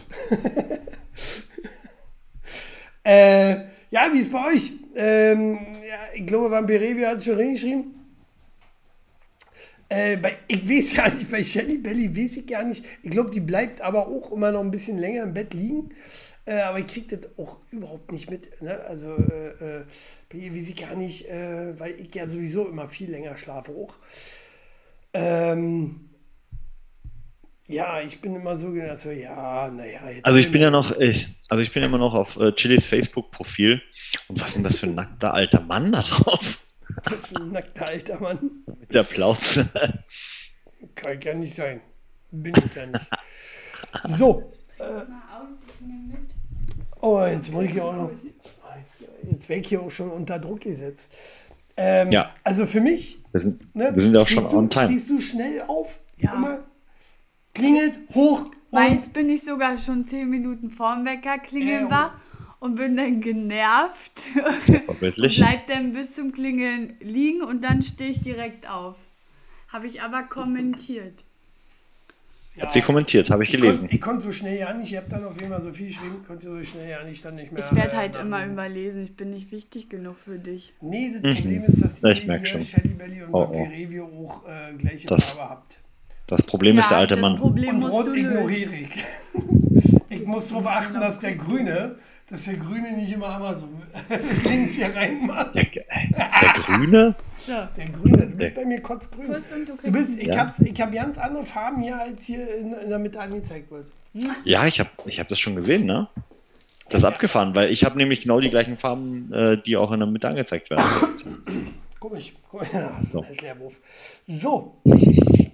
äh, ja, wie ist bei euch? Ähm, ja, ich glaube, Vampirevio hat es schon reingeschrieben. Äh, bei, ich weiß ja nicht, bei Shelly Belly weiß ich gar nicht. Ich glaube, die bleibt aber auch immer noch ein bisschen länger im Bett liegen. Äh, aber ich kriege das auch überhaupt nicht mit. Ne? Also äh, äh, bei ihr weiß ich gar nicht, äh, weil ich ja sowieso immer viel länger schlafe auch. Ähm, ja, ich bin immer so, also ja, naja. Also ich bin ja noch, ich, also ich bin immer noch auf äh, Chilis Facebook-Profil. Und was ist denn das für ein nackter alter Mann da drauf? ein nackter alter Mann. Mit der Plauze. Kann ja nicht sein. Bin ich ja nicht. So, Oh, jetzt wurde ich auch noch. Jetzt werde ich hier auch schon unter Druck gesetzt. Ähm, ja. Also für mich. Wir sind, ne, wir sind auch schon du, on time. Stehst du schnell auf? Ja. Immer klingelt, hoch. Meins bin ich sogar schon 10 Minuten vorm Wecker klingeln war und bin dann genervt. Bleibt dann bis zum Klingeln liegen und dann stehe ich direkt auf. Habe ich aber kommentiert. Ja, Hat sie kommentiert, habe ich gelesen. Ich konnte konnt so schnell ja nicht, ich habe dann auf jeden Fall so viel geschrieben, konnte so schnell ja nicht dann nicht mehr. Ich werde halt äh, immer überlesen, ich bin nicht wichtig genug für dich. Nee, das mhm. Problem ist, dass ihr hier Shelly Belly und oh, oh. Review auch äh, gleiche das, Farbe habt. Das Problem ja, ist der alte Mann. Problem und rot ignoriere ich. ich muss darauf achten, dass der Grüne dass der Grüne nicht immer einmal so links hier reinmacht. Der, der Grüne? Ja. Der Grüne, du bist der. bei mir kotzgrün. Du bist, ich ja. habe hab ganz andere Farben hier, als hier in, in der Mitte angezeigt wird. Ja, ich habe ich hab das schon gesehen, ne? Das ist abgefahren, weil ich habe nämlich genau die gleichen Farben, äh, die auch in der Mitte angezeigt werden. Komisch, komisch. So. so,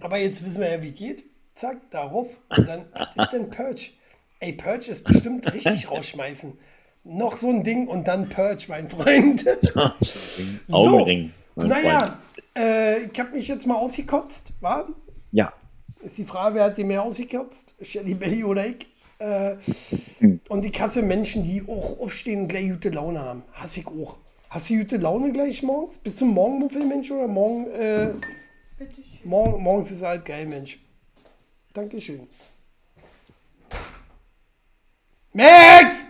aber jetzt wissen wir ja, wie geht. Zack, darauf. Und dann was ist denn Purge. Ey, Purge ist bestimmt richtig rausschmeißen. Noch so ein Ding und dann Purge, mein Freund. Augenring. so, naja, äh, ich habe mich jetzt mal ausgekotzt, wa? Ja. Ist die Frage, wer hat sie mehr ausgekotzt? Shelly Belly oder ich? Äh, und ich hasse Menschen, die auch aufstehen und gleich gute Laune haben. Hasse ich auch. Hast du gute Laune gleich morgens? Bist du morgen Mensch oder morgen? Äh, morgen morgens ist halt geil, Mensch. Dankeschön. Max!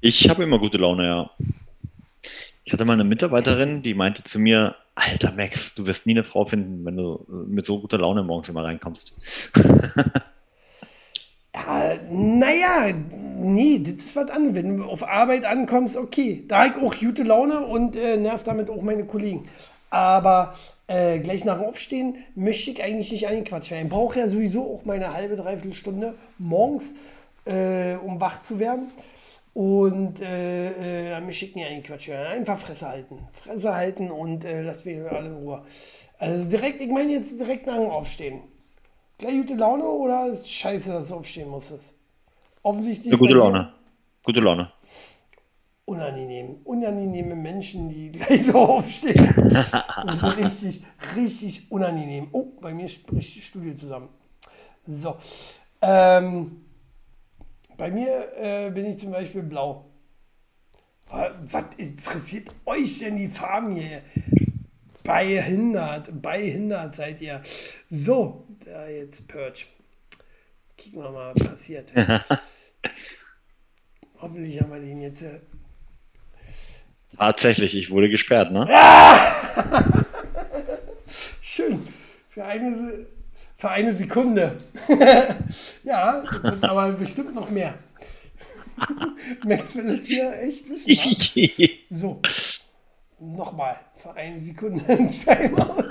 Ich habe immer gute Laune, ja. Ich hatte mal eine Mitarbeiterin, die meinte zu mir, Alter Max, du wirst nie eine Frau finden, wenn du mit so guter Laune morgens immer reinkommst. ja, naja, nee, das ist was anderes. Wenn du auf Arbeit ankommst, okay. Da habe ich auch gute Laune und äh, nerv damit auch meine Kollegen. Aber äh, gleich nach dem Aufstehen möchte ich eigentlich nicht einquatschen. Ich brauche ja sowieso auch meine halbe, dreiviertel Stunde morgens äh, um wach zu werden. Und äh, äh, wir schicken ja eigentlich Quatsch. Einfach Fresse halten. Fresse halten und äh, lass mich alle in Ruhe. Also direkt, ich meine jetzt direkt nach dem Aufstehen. Gleich gute Laune oder ist scheiße, dass du aufstehen musstest? Offensichtlich. Ja, gute Laune. Gute Laune. Unangenehm. Unangenehme Menschen, die gleich so aufstehen. Richtig, richtig unangenehm. Oh, bei mir spricht die Studie zusammen. So. Ähm, bei mir äh, bin ich zum Beispiel blau. Was interessiert euch denn die Farben hier? Behindert, behindert seid ihr. So, da jetzt Purge. Kicken wir mal, was passiert. Hoffentlich haben wir den jetzt. Äh Tatsächlich, ich wurde gesperrt, ne? Ja! Schön. Für eine für eine Sekunde. ja, aber bestimmt noch mehr. Max will es hier echt wissen. so, nochmal. Für eine Sekunde ein Timeout.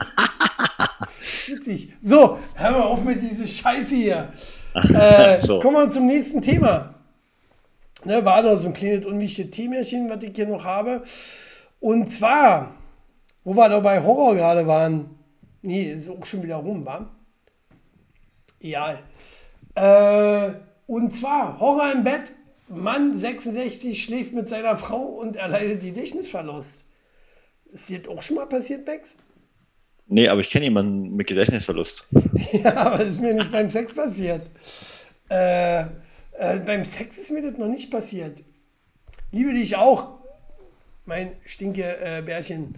Witzig. So, hören wir auf mit dieser Scheiße hier. Äh, so. Kommen wir zum nächsten Thema. Ne, war da so ein kleines unwichtiges Themchen, was ich hier noch habe. Und zwar, wo wir da bei Horror gerade waren. Nee, ist auch schon wieder rum, war. Ja. Äh, und zwar Horror im Bett. Mann 66 schläft mit seiner Frau und erleidet Gedächtnisverlust. Ist dir auch schon mal passiert, Max? Nee, aber ich kenne jemanden mit Gedächtnisverlust. ja, aber das ist mir nicht beim Sex passiert. Äh, äh, beim Sex ist mir das noch nicht passiert. Liebe dich auch, mein stinke äh, Bärchen.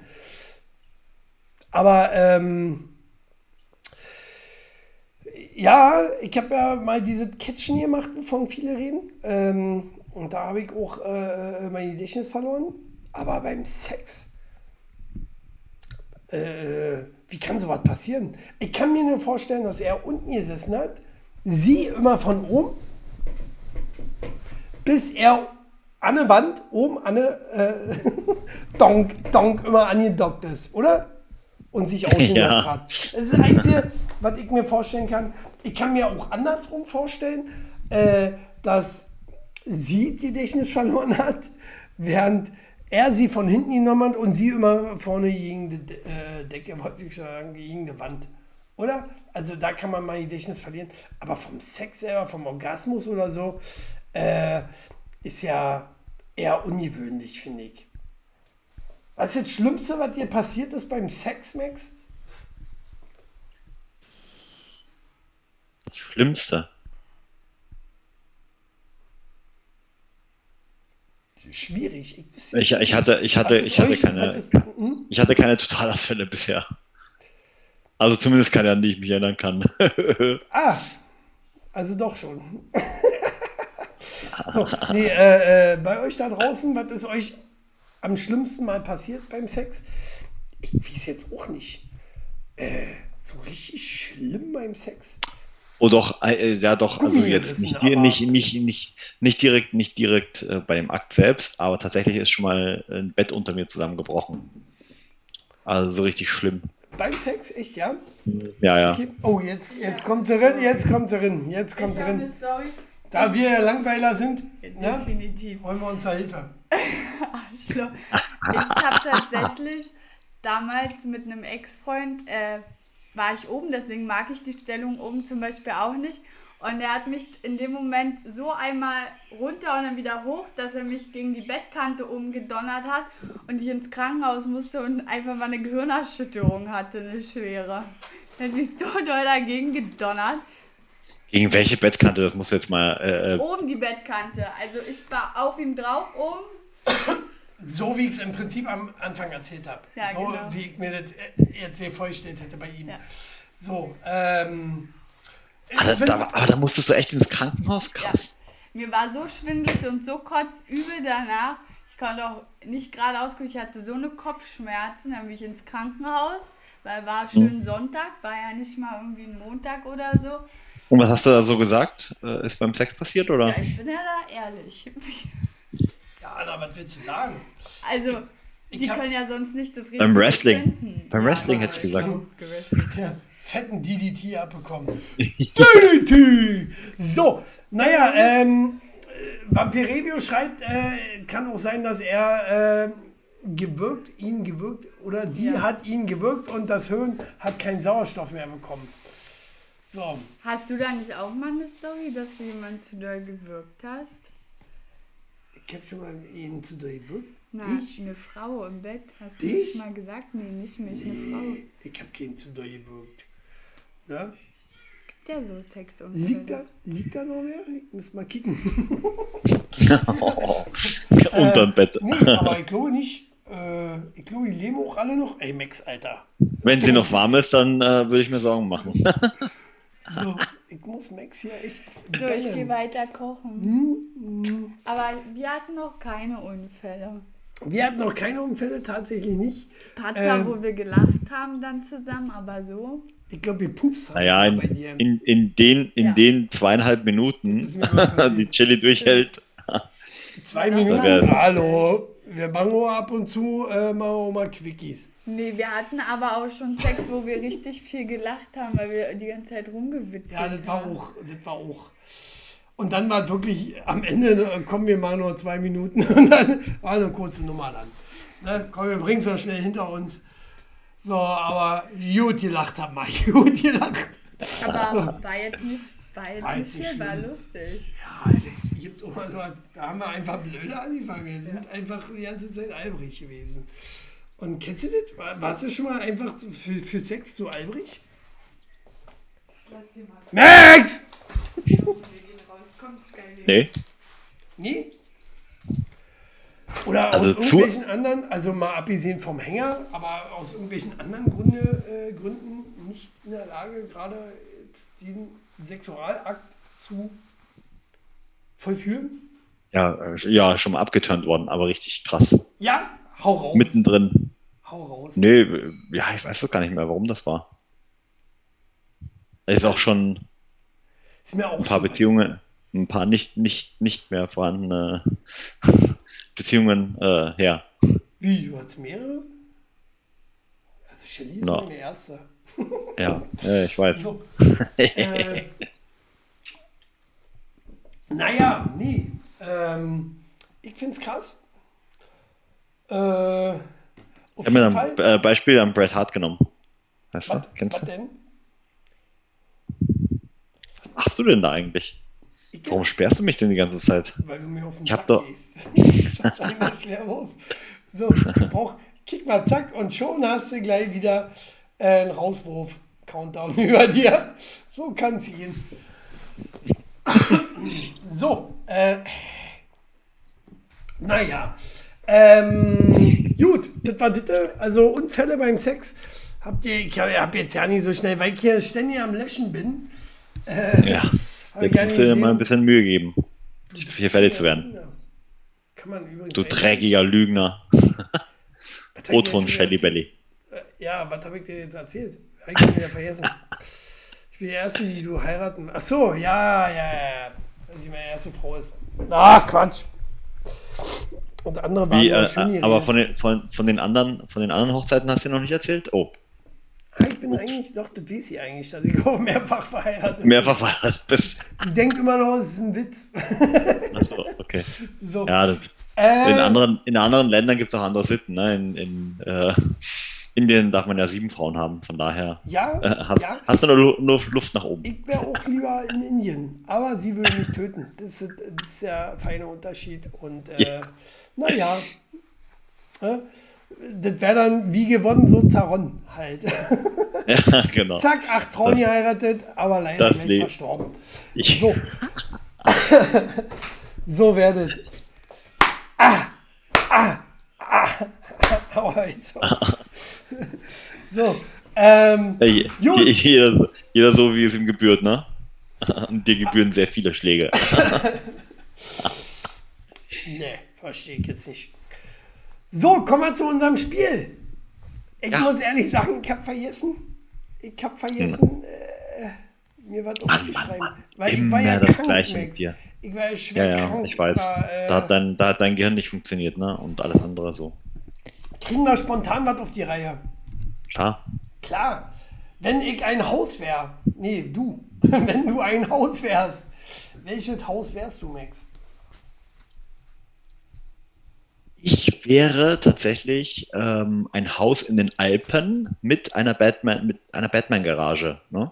Aber ähm, ja, ich habe ja mal diese Catchen gemacht, wovon viele reden. Ähm, und da habe ich auch äh, mein Gedächtnis verloren. Aber beim Sex, äh, wie kann sowas passieren? Ich kann mir nur vorstellen, dass er unten gesessen hat, sie immer von oben, bis er an der Wand oben an der äh, Donk, Donk immer angedockt ist, oder? und sich ausgenockt ja. hat. Das ist das Einzige, was ich mir vorstellen kann. Ich kann mir auch andersrum vorstellen, äh, dass sie die Gedächtnis verloren hat, während er sie von hinten genommen und sie immer vorne gegen die äh, Decke, wollte ich sagen, gegen die Wand. Oder? Also da kann man mal Gedächtnis verlieren. Aber vom Sex selber, vom Orgasmus oder so, äh, ist ja eher ungewöhnlich, finde ich. Was ist das Schlimmste, was dir passiert ist beim Sex, Max? Das Schlimmste. Schwierig. Ich, ich, ich hatte, ich hatte, ich hatte keine, ist, hm? ich hatte keine Totalabfälle bisher. Also zumindest keine, an die ich mich erinnern kann. ah, also doch schon. so, nee, äh, äh, bei euch da draußen, was ist euch am schlimmsten mal passiert beim Sex? Ich weiß jetzt auch nicht. Äh, so richtig schlimm beim Sex. Oh doch, äh, ja doch, also jetzt nicht, nicht, nicht, nicht, nicht direkt, nicht direkt äh, bei dem Akt selbst, aber tatsächlich ist schon mal ein Bett unter mir zusammengebrochen. Also so richtig schlimm. Beim Sex, echt, ja? Ja, ja. Okay. Oh, jetzt, jetzt kommt sie rein, jetzt kommt sie rein, jetzt kommt sie rein. Da wir Langweiler sind, ne, Definitiv. wollen wir uns da Hilfe. Arschloch. Ich habe tatsächlich damals mit einem Ex-Freund, äh, war ich oben, deswegen mag ich die Stellung oben zum Beispiel auch nicht. Und er hat mich in dem Moment so einmal runter und dann wieder hoch, dass er mich gegen die Bettkante oben gedonnert hat und ich ins Krankenhaus musste und einfach mal eine Gehirnerschütterung hatte, eine schwere. Er hat mich so doll dagegen gedonnert. Gegen welche Bettkante? Das muss jetzt mal. Äh, äh oben die Bettkante. Also ich war auf ihm drauf oben. So wie ich es im Prinzip am Anfang erzählt habe. Ja, so genau. wie ich mir das jetzt hier vorgestellt hätte bei ihm. Ja. So, ähm. Aber da, aber da musstest du echt ins Krankenhaus? Krass. Ja. Mir war so schwindelig und so kotzübel danach. Ich konnte auch nicht gerade ausgucken. Ich hatte so eine Kopfschmerzen. Dann bin ich ins Krankenhaus, weil war schön hm. Sonntag, war ja nicht mal irgendwie ein Montag oder so. Und was hast du da so gesagt? Äh, ist beim Sex passiert oder? Ja, ich bin ja da ehrlich. Ja, Anna, was willst du sagen? Also, die hab, können ja sonst nicht das Richtige Beim Wrestling. Finden. Beim Wrestling ja, hätte ich gesagt. Ja, fetten DDT abbekommen. DDT! So, naja, ähm, Vampirevio schreibt, äh, kann auch sein, dass er äh, gewirkt, ihn gewirkt, oder die ja. hat ihn gewirkt und das Hirn hat keinen Sauerstoff mehr bekommen. So. Hast du da nicht auch mal eine Story, dass du jemanden zu doll gewirkt hast? Ich habe schon mal ihn zu dir gewirkt. Na, Dich? eine Frau im Bett. Hast du Dich? mal gesagt? Nee, nicht mich, nee, eine Frau. Ich habe keinen zu dir gewirkt. Ja? Gibt ja so Sex und liegt da, liegt da noch mehr? Ich muss mal kicken. oh, unterm Bett. Äh, nee, aber ich glaube nicht. Äh, ich glaube, die leben auch alle noch. Ey, Max, Alter. Wenn sie noch warm ist, dann äh, würde ich mir Sorgen machen. so, ich muss Max hier echt. So, ich gehe weiter kochen. Hm? Aber wir hatten noch keine Unfälle. Wir hatten noch keine Unfälle, tatsächlich nicht. Patzer, ähm, wo wir gelacht haben dann zusammen, aber so. Ich glaube, wir pups haben naja, in, bei dir. In, in, den, in ja. den zweieinhalb Minuten, die Chili durchhält. Zwei Minuten, hallo. Wir machen auch ab und zu äh, machen auch mal Quickies. Nee, wir hatten aber auch schon Sex, wo wir richtig viel gelacht haben, weil wir die ganze Zeit rumgewitzelt haben. Ja, das war auch, das war auch. Und dann war wirklich am Ende, ne, kommen wir mal nur zwei Minuten und dann war eine kurze Nummer dann. Ne, komm, wir bringen es dann schnell hinter uns. So, aber gut gelacht haben wir, gut gelacht. Aber war jetzt nicht, war jetzt war nicht viel, war lustig. Ja, auch mal so, da haben wir einfach blöde angefangen. Wir sind einfach die ganze Zeit albrig gewesen. Und kennst du das? Warst du schon mal einfach für, für Sex so albrig? Max! Nee. Nee? Oder also aus irgendwelchen anderen, also mal abgesehen vom Hänger, aber aus irgendwelchen anderen Gründe, äh, Gründen nicht in der Lage, gerade diesen Sexualakt zu vollführen? Ja, äh, ja, schon mal abgeturnt worden, aber richtig krass. Ja, hau raus. Mittendrin. Hau raus. Nee, ja, ich weiß doch gar nicht mehr, warum das war. Ist auch schon ist mir auch ein paar Beziehungen, ein paar nicht, nicht, nicht mehr vorhandene Beziehungen äh, her. Wie, du hast mehrere? Also Shelly ist no. meine erste. ja, ja, ich weiß. So, äh, naja, nee. Ähm, ich find's krass. Äh, auf ich habe mir ein äh, Beispiel an Bret Hart genommen. Weißt was, du, kennst was du? denn? machst du denn da eigentlich? Ich Warum sperrst du mich denn die ganze Zeit? Weil du mir auf den ich Sack doch... gehst. so, brauch, kick mal, zack, und schon hast du gleich wieder äh, einen Rauswurf-Countdown über dir. So kann es gehen. So, äh, naja. Ähm, gut, das war das. Also Unfälle beim Sex. Habt ihr, ich habe jetzt ja nicht so schnell, weil ich hier ständig am Löschen bin. Äh, ja, jetzt musst du dir mal ein bisschen Mühe geben, hier fertig zu werden. Kann man übrigens du dreckiger Lügner. O-Ton Shelly Belly. Äh, ja, was habe ich dir jetzt erzählt? Habe ich wieder vergessen. Ich bin die Erste, die du heiraten. Ach so, ja, ja, ja. Wenn sie meine erste Frau ist. Ach, Quatsch. Und andere waren Wie, äh, Aber von den, von, von, den anderen, von den anderen Hochzeiten hast du noch nicht erzählt? Oh. Ich bin eigentlich, doch, das weiß sie eigentlich, dass ich auch mehrfach verheiratet bin. Mehrfach verheiratet bist. Sie denkt immer noch, es ist ein Witz. Achso, okay. So. Ja, das, äh, in, anderen, in anderen Ländern gibt es auch andere Sitten. Ne? In, in äh, Indien darf man ja sieben Frauen haben, von daher ja, äh, hast, ja. hast, du nur, nur, Luft nach oben. Ich wäre auch lieber in Indien, aber sie würde mich töten. Das ist, das ist der feine Unterschied. Und äh, ja. naja, äh, das wäre dann wie gewonnen, so Zaron halt. Ja, genau. Zack, acht Frauen geheiratet, aber leider gleich verstorben. Ich. So. so werdet. Ah, ah, ah. Aua, jetzt So, ähm, ja, jeder, jeder, so, wie es ihm gebührt, ne? Und dir gebühren sehr viele Schläge. nee, verstehe ich jetzt nicht. So, kommen wir zu unserem Spiel. Ich ja. muss ehrlich sagen, ich habe vergessen. Ich habe vergessen, äh, mir was aufzuschreiben. Weil ich war ja krank, Max. Ich war ja schwer ja, ja, krank. Ich weiß. Da, äh, da, hat dein, da hat dein Gehirn nicht funktioniert, ne? Und alles andere so. Kriegen wir spontan was auf die Reihe? Klar. Klar. Wenn ich ein Haus wäre, nee, du, wenn du ein Haus wärst, welches Haus wärst du, Max? Ich wäre tatsächlich ähm, ein Haus in den Alpen mit einer Batman, mit einer Batman-Garage. Ne?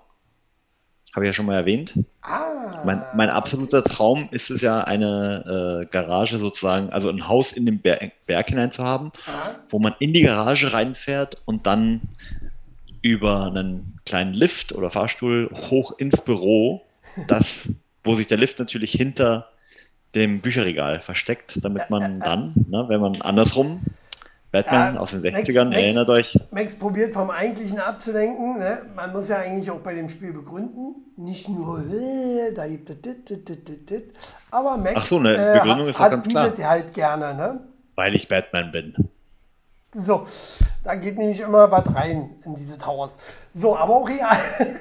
Habe ich ja schon mal erwähnt. Ah, mein, mein absoluter. Traum ist es ja, eine äh, Garage sozusagen, also ein Haus in den Ber Berg hinein zu haben, ah. wo man in die Garage reinfährt und dann über einen kleinen Lift oder Fahrstuhl hoch ins Büro, das, wo sich der Lift natürlich hinter dem Bücherregal versteckt, damit man dann, ne, wenn man andersrum Batman ja, aus den 60ern, Max, erinnert euch. Max probiert vom Eigentlichen abzulenken. Ne? Man muss ja eigentlich auch bei dem Spiel begründen. Nicht nur, äh, da gibt es dit, dit, dit, dit, Aber Max Ach so, eine äh, Begründung äh, ist hat, ganz klar. halt gerne. Ne? Weil ich Batman bin. So, da geht nämlich immer was rein in diese Towers. So, aber auch real.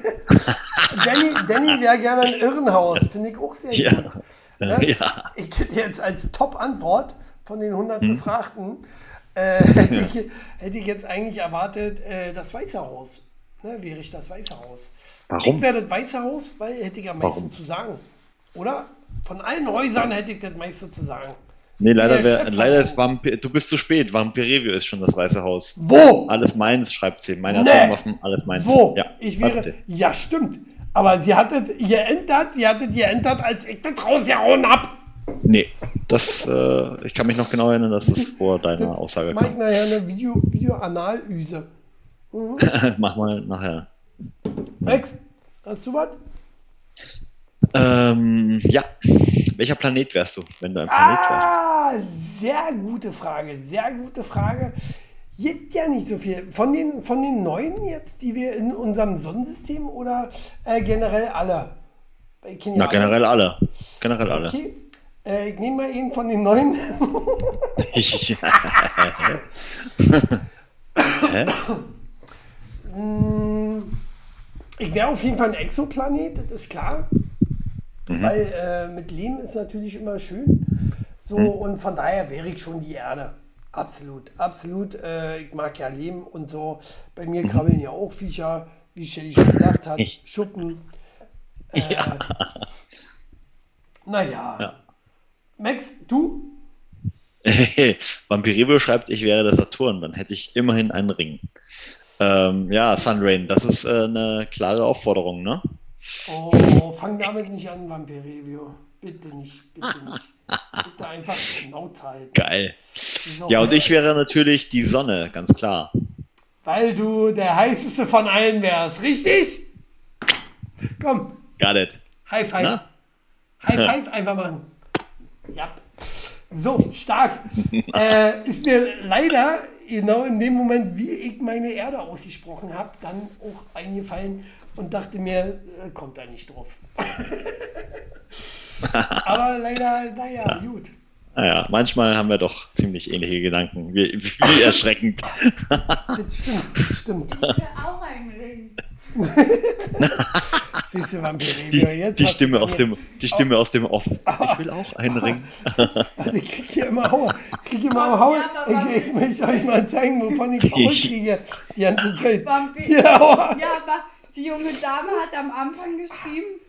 Danny, Danny wäre gerne ein Irrenhaus. Finde ich auch sehr ja. gut. Ne? Ja. Ich hätte jetzt als Top-Antwort von den 100 hm. Befragten äh, hätte, ich, hätte, ich, jetzt eigentlich erwartet, äh, das Weiße Haus. Ne, wäre ich das Weiße Haus. Warum? Ich wäre das Weiße Haus, weil hätte ich am meisten Warum? zu sagen. Oder? Von allen Häusern hätte ich das meiste zu sagen. Nee, leider, wär, leider Vampir, du bist zu spät. Vampirevio ist schon das Weiße Haus. Wo? Alles meins, schreibt sie. Meine nee. Atomwaffen, alles meins. Wo? Ja, ich wäre, ja, stimmt. Aber sie hattet ihr entert, sie hattet ihr entert, als ich das rausgehauen hab. Nee, das, äh, ich kann mich noch genau erinnern, dass das vor deiner das Aussage kam. Mike nachher eine Video, Video-Analyse. Mhm. Mach mal nachher. Max, hast du was? Ähm, ja. Welcher Planet wärst du, wenn du ein Planet ah, wärst? Sehr gute Frage, sehr gute Frage. Gibt ja nicht so viel. Von den, von den neuen jetzt, die wir in unserem Sonnensystem oder äh, generell alle? Na, alle. generell alle. Generell alle. Okay. Äh, ich nehme mal einen von den neuen. Ich wäre auf jeden Fall ein Exoplanet, das ist klar. Mhm. Weil äh, mit Leben ist natürlich immer schön. So, mhm. und von daher wäre ich schon die Erde. Absolut, absolut. Äh, ich mag ja Leben und so. Bei mir mhm. krabbeln ja auch Viecher, wie Shelly schon gesagt hat, Schuppen. Äh, ja. Naja. Ja. Max, du? Vampirebo schreibt, ich wäre der Saturn, dann hätte ich immerhin einen Ring. Ähm, ja, Sunrain, das ist äh, eine klare Aufforderung, ne? Oh, fang damit nicht an, Vampirevio. Bitte nicht, bitte nicht. Bitte einfach Schnauze halten. Geil. So. Ja, und ich wäre natürlich die Sonne, ganz klar. Weil du der heißeste von allen wärst, richtig? Komm. Got it. High five. Na? High five einfach machen. Ja. So, stark. äh, ist mir leider genau in dem Moment, wie ich meine Erde ausgesprochen habe, dann auch eingefallen und dachte mir, äh, kommt da nicht drauf. Aber leider, naja, gut. Naja, manchmal haben wir doch ziemlich ähnliche Gedanken. Wie, wie erschreckend. das stimmt, das stimmt. Ich will auch einen Ring. Siehst du, Vampirevio, jetzt. Die, die Stimme, aus dem, die Stimme aus dem Off. Ich will auch einen Ring. ich krieg hier immer Hauer. Ich krieg immer Hauer. Ich, ich möchte euch mal zeigen, wovon ich Hauer kriege. Die ganze Zeit. Vampir ja, aber die junge Dame hat am Anfang geschrieben,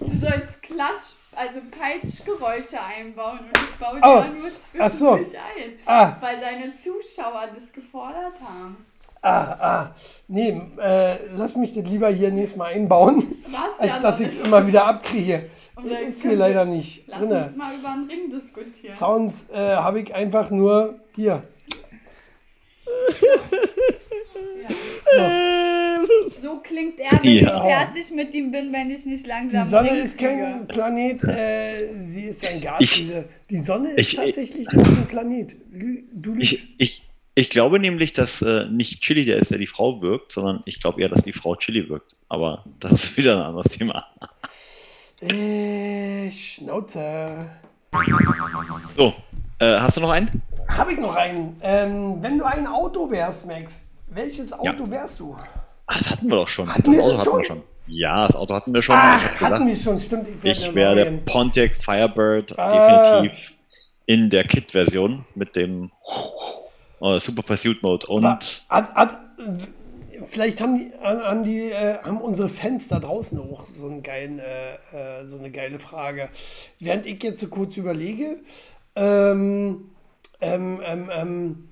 du sollst Klatsch also Peitschgeräusche einbauen und ich baue die oh. nur zwischendurch so. ein, ah. weil deine Zuschauer das gefordert haben. Ah, ah, nee, äh, lass mich das lieber hier nächstes Mal einbauen, Was, als ja, dass ich es immer wieder abkriege. Ist hier leider nicht Lass drinne. uns mal über einen Ring diskutieren. Sounds äh, habe ich einfach nur hier. So klingt er, wenn ja. ich fertig mit ihm bin, wenn ich nicht langsam Die Sonne ist kein Planet, äh, sie ist ein Gas. Ich, die Sonne ist ich, tatsächlich ich, nicht ein Planet. Du ich, ich, ich glaube nämlich, dass äh, nicht Chili der ist, der die Frau wirkt, sondern ich glaube eher, dass die Frau Chili wirkt. Aber das ist wieder ein anderes Thema. Äh, Schnauze. So, äh, hast du noch einen? Habe ich noch einen. Ähm, wenn du ein Auto wärst, Max, welches Auto ja. wärst du? Ah, das hatten wir doch schon. Hatten das Auto hatten schon? wir schon. Ja, das Auto hatten wir schon. Ach, gesagt, hatten wir schon, stimmt. Ich, ich wäre der Pontiac Firebird ah. definitiv in der Kit-Version mit dem oh, Super Pursuit Mode. Und ab, ab, vielleicht haben die, haben, die äh, haben unsere Fans da draußen auch so, einen geilen, äh, äh, so eine geile Frage. Während ich jetzt so kurz überlege, ähm, ähm, ähm, ähm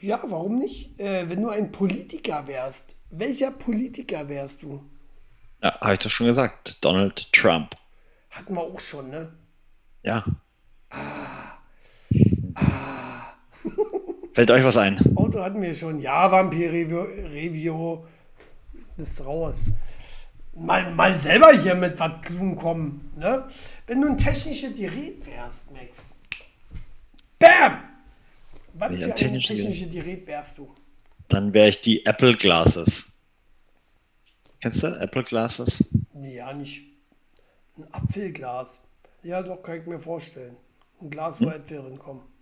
ja, warum nicht? Äh, wenn du ein Politiker wärst, welcher Politiker wärst du? Ja, habe ich doch schon gesagt. Donald Trump. Hatten wir auch schon, ne? Ja. Ah. Ah. Fällt euch was ein? Auto hatten wir schon. Ja, Vampir Review, Review bist raus. Mal, mal selber hier mit was kommen. Ne? Wenn du ein technisches Gerät wärst, Max. Bam! Was für ein technisches Gerät wärst du? Dann wäre ich die Apple Glasses. Kennst du Apple Glasses? Nee, ja, nicht. Ein Apfelglas. Ja, doch, kann ich mir vorstellen. Ein Glas, wo hm? Äpfel reinkommen.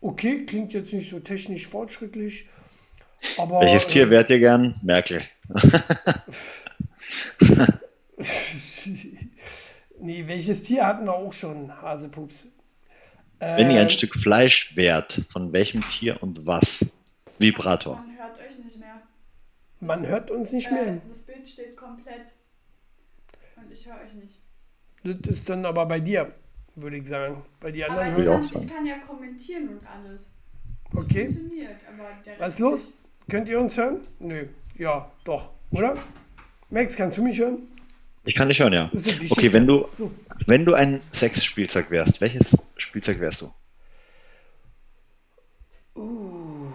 Okay, klingt jetzt nicht so technisch fortschrittlich. Aber, Welches Tier äh, wärt ihr gern? Merkel. nee, welches Tier hatten wir auch schon? Hasepups. Wenn ihr ein äh, Stück Fleisch wärt, von welchem Tier und was? Vibrator. Man hört euch nicht mehr. Man hört uns nicht äh, mehr. Das Bild steht komplett. Und ich höre euch nicht. Das ist dann aber bei dir, würde ich sagen. Bei die anderen aber ich, kann, ich kann ja kommentieren und alles. Das okay. Funktioniert, Was ist los? Könnt ihr uns hören? Nö. Ja, doch. Oder? Max, kannst du mich hören? Ich kann dich hören, ja. Okay, wenn du, so. wenn du ein Sexspielzeug wärst, welches Spielzeug wärst du? Uh,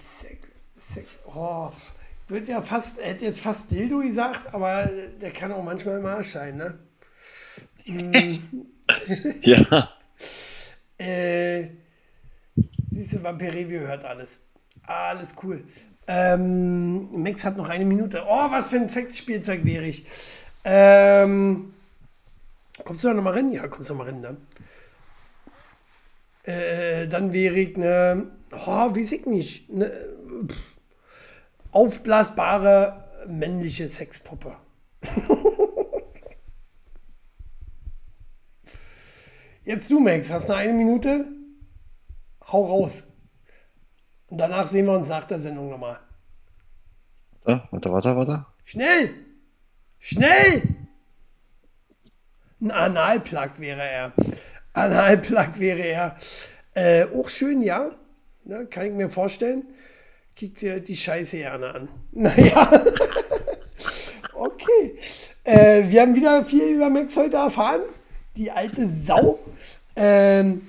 Sex, Sex, oh, wird ja fast, hätte jetzt fast Dildo gesagt, aber der kann auch manchmal im Arsch sein, ne? Ja. äh, siehst du, Vampirevio hört alles. Alles cool. Ähm, Max hat noch eine Minute. Oh, was für ein Sexspielzeug wäre ich. Ähm, kommst du da nochmal rein? Ja, kommst du nochmal rein dann. Äh, dann wäre ich eine, oh, weiß ich nicht, eine aufblasbare männliche Sexpuppe. Jetzt du, Max, hast du eine Minute? Hau raus. Und danach sehen wir uns nach der Sendung nochmal. Warte, warte, warte. Schnell! Schnell! Ein Analplug wäre er. Analplug wäre er. Äh, auch schön, ja. Na, kann ich mir vorstellen. Kickt dir die Scheiße gerne an. Naja. okay. Äh, wir haben wieder viel über Max heute erfahren. Die alte Sau. Ähm,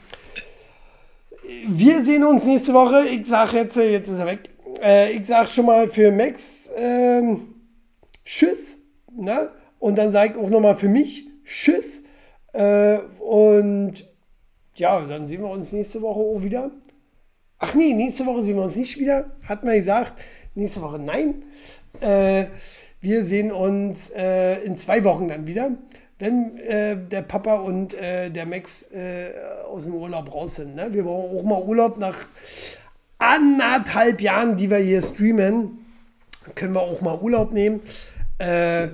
wir sehen uns nächste Woche. Ich sage jetzt, jetzt ist er weg. Äh, ich sage schon mal für Max ähm, Tschüss. Ne? Und dann sage ich auch nochmal für mich Tschüss. Äh, und ja, dann sehen wir uns nächste Woche auch wieder. Ach nee, nächste Woche sehen wir uns nicht wieder. Hat man gesagt. Nächste Woche nein. Äh, wir sehen uns äh, in zwei Wochen dann wieder, wenn äh, der Papa und äh, der Max äh, aus dem Urlaub raus sind. Ne? Wir brauchen auch mal Urlaub nach anderthalb Jahren, die wir hier streamen. Können wir auch mal Urlaub nehmen. Äh,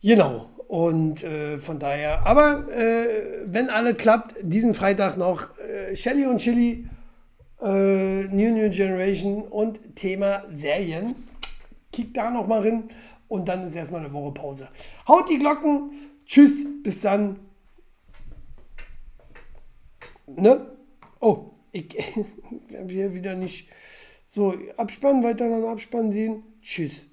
genau. Und äh, von daher, aber äh, wenn alle klappt, diesen Freitag noch Shelly und Chili, New New Generation und Thema Serien. Kick da noch mal rein und dann ist erstmal eine Woche Pause. Haut die Glocken. Tschüss, bis dann. Ne? Oh, ich habe hier wieder nicht so Abspann, weiter dann Abspann sehen. Tschüss.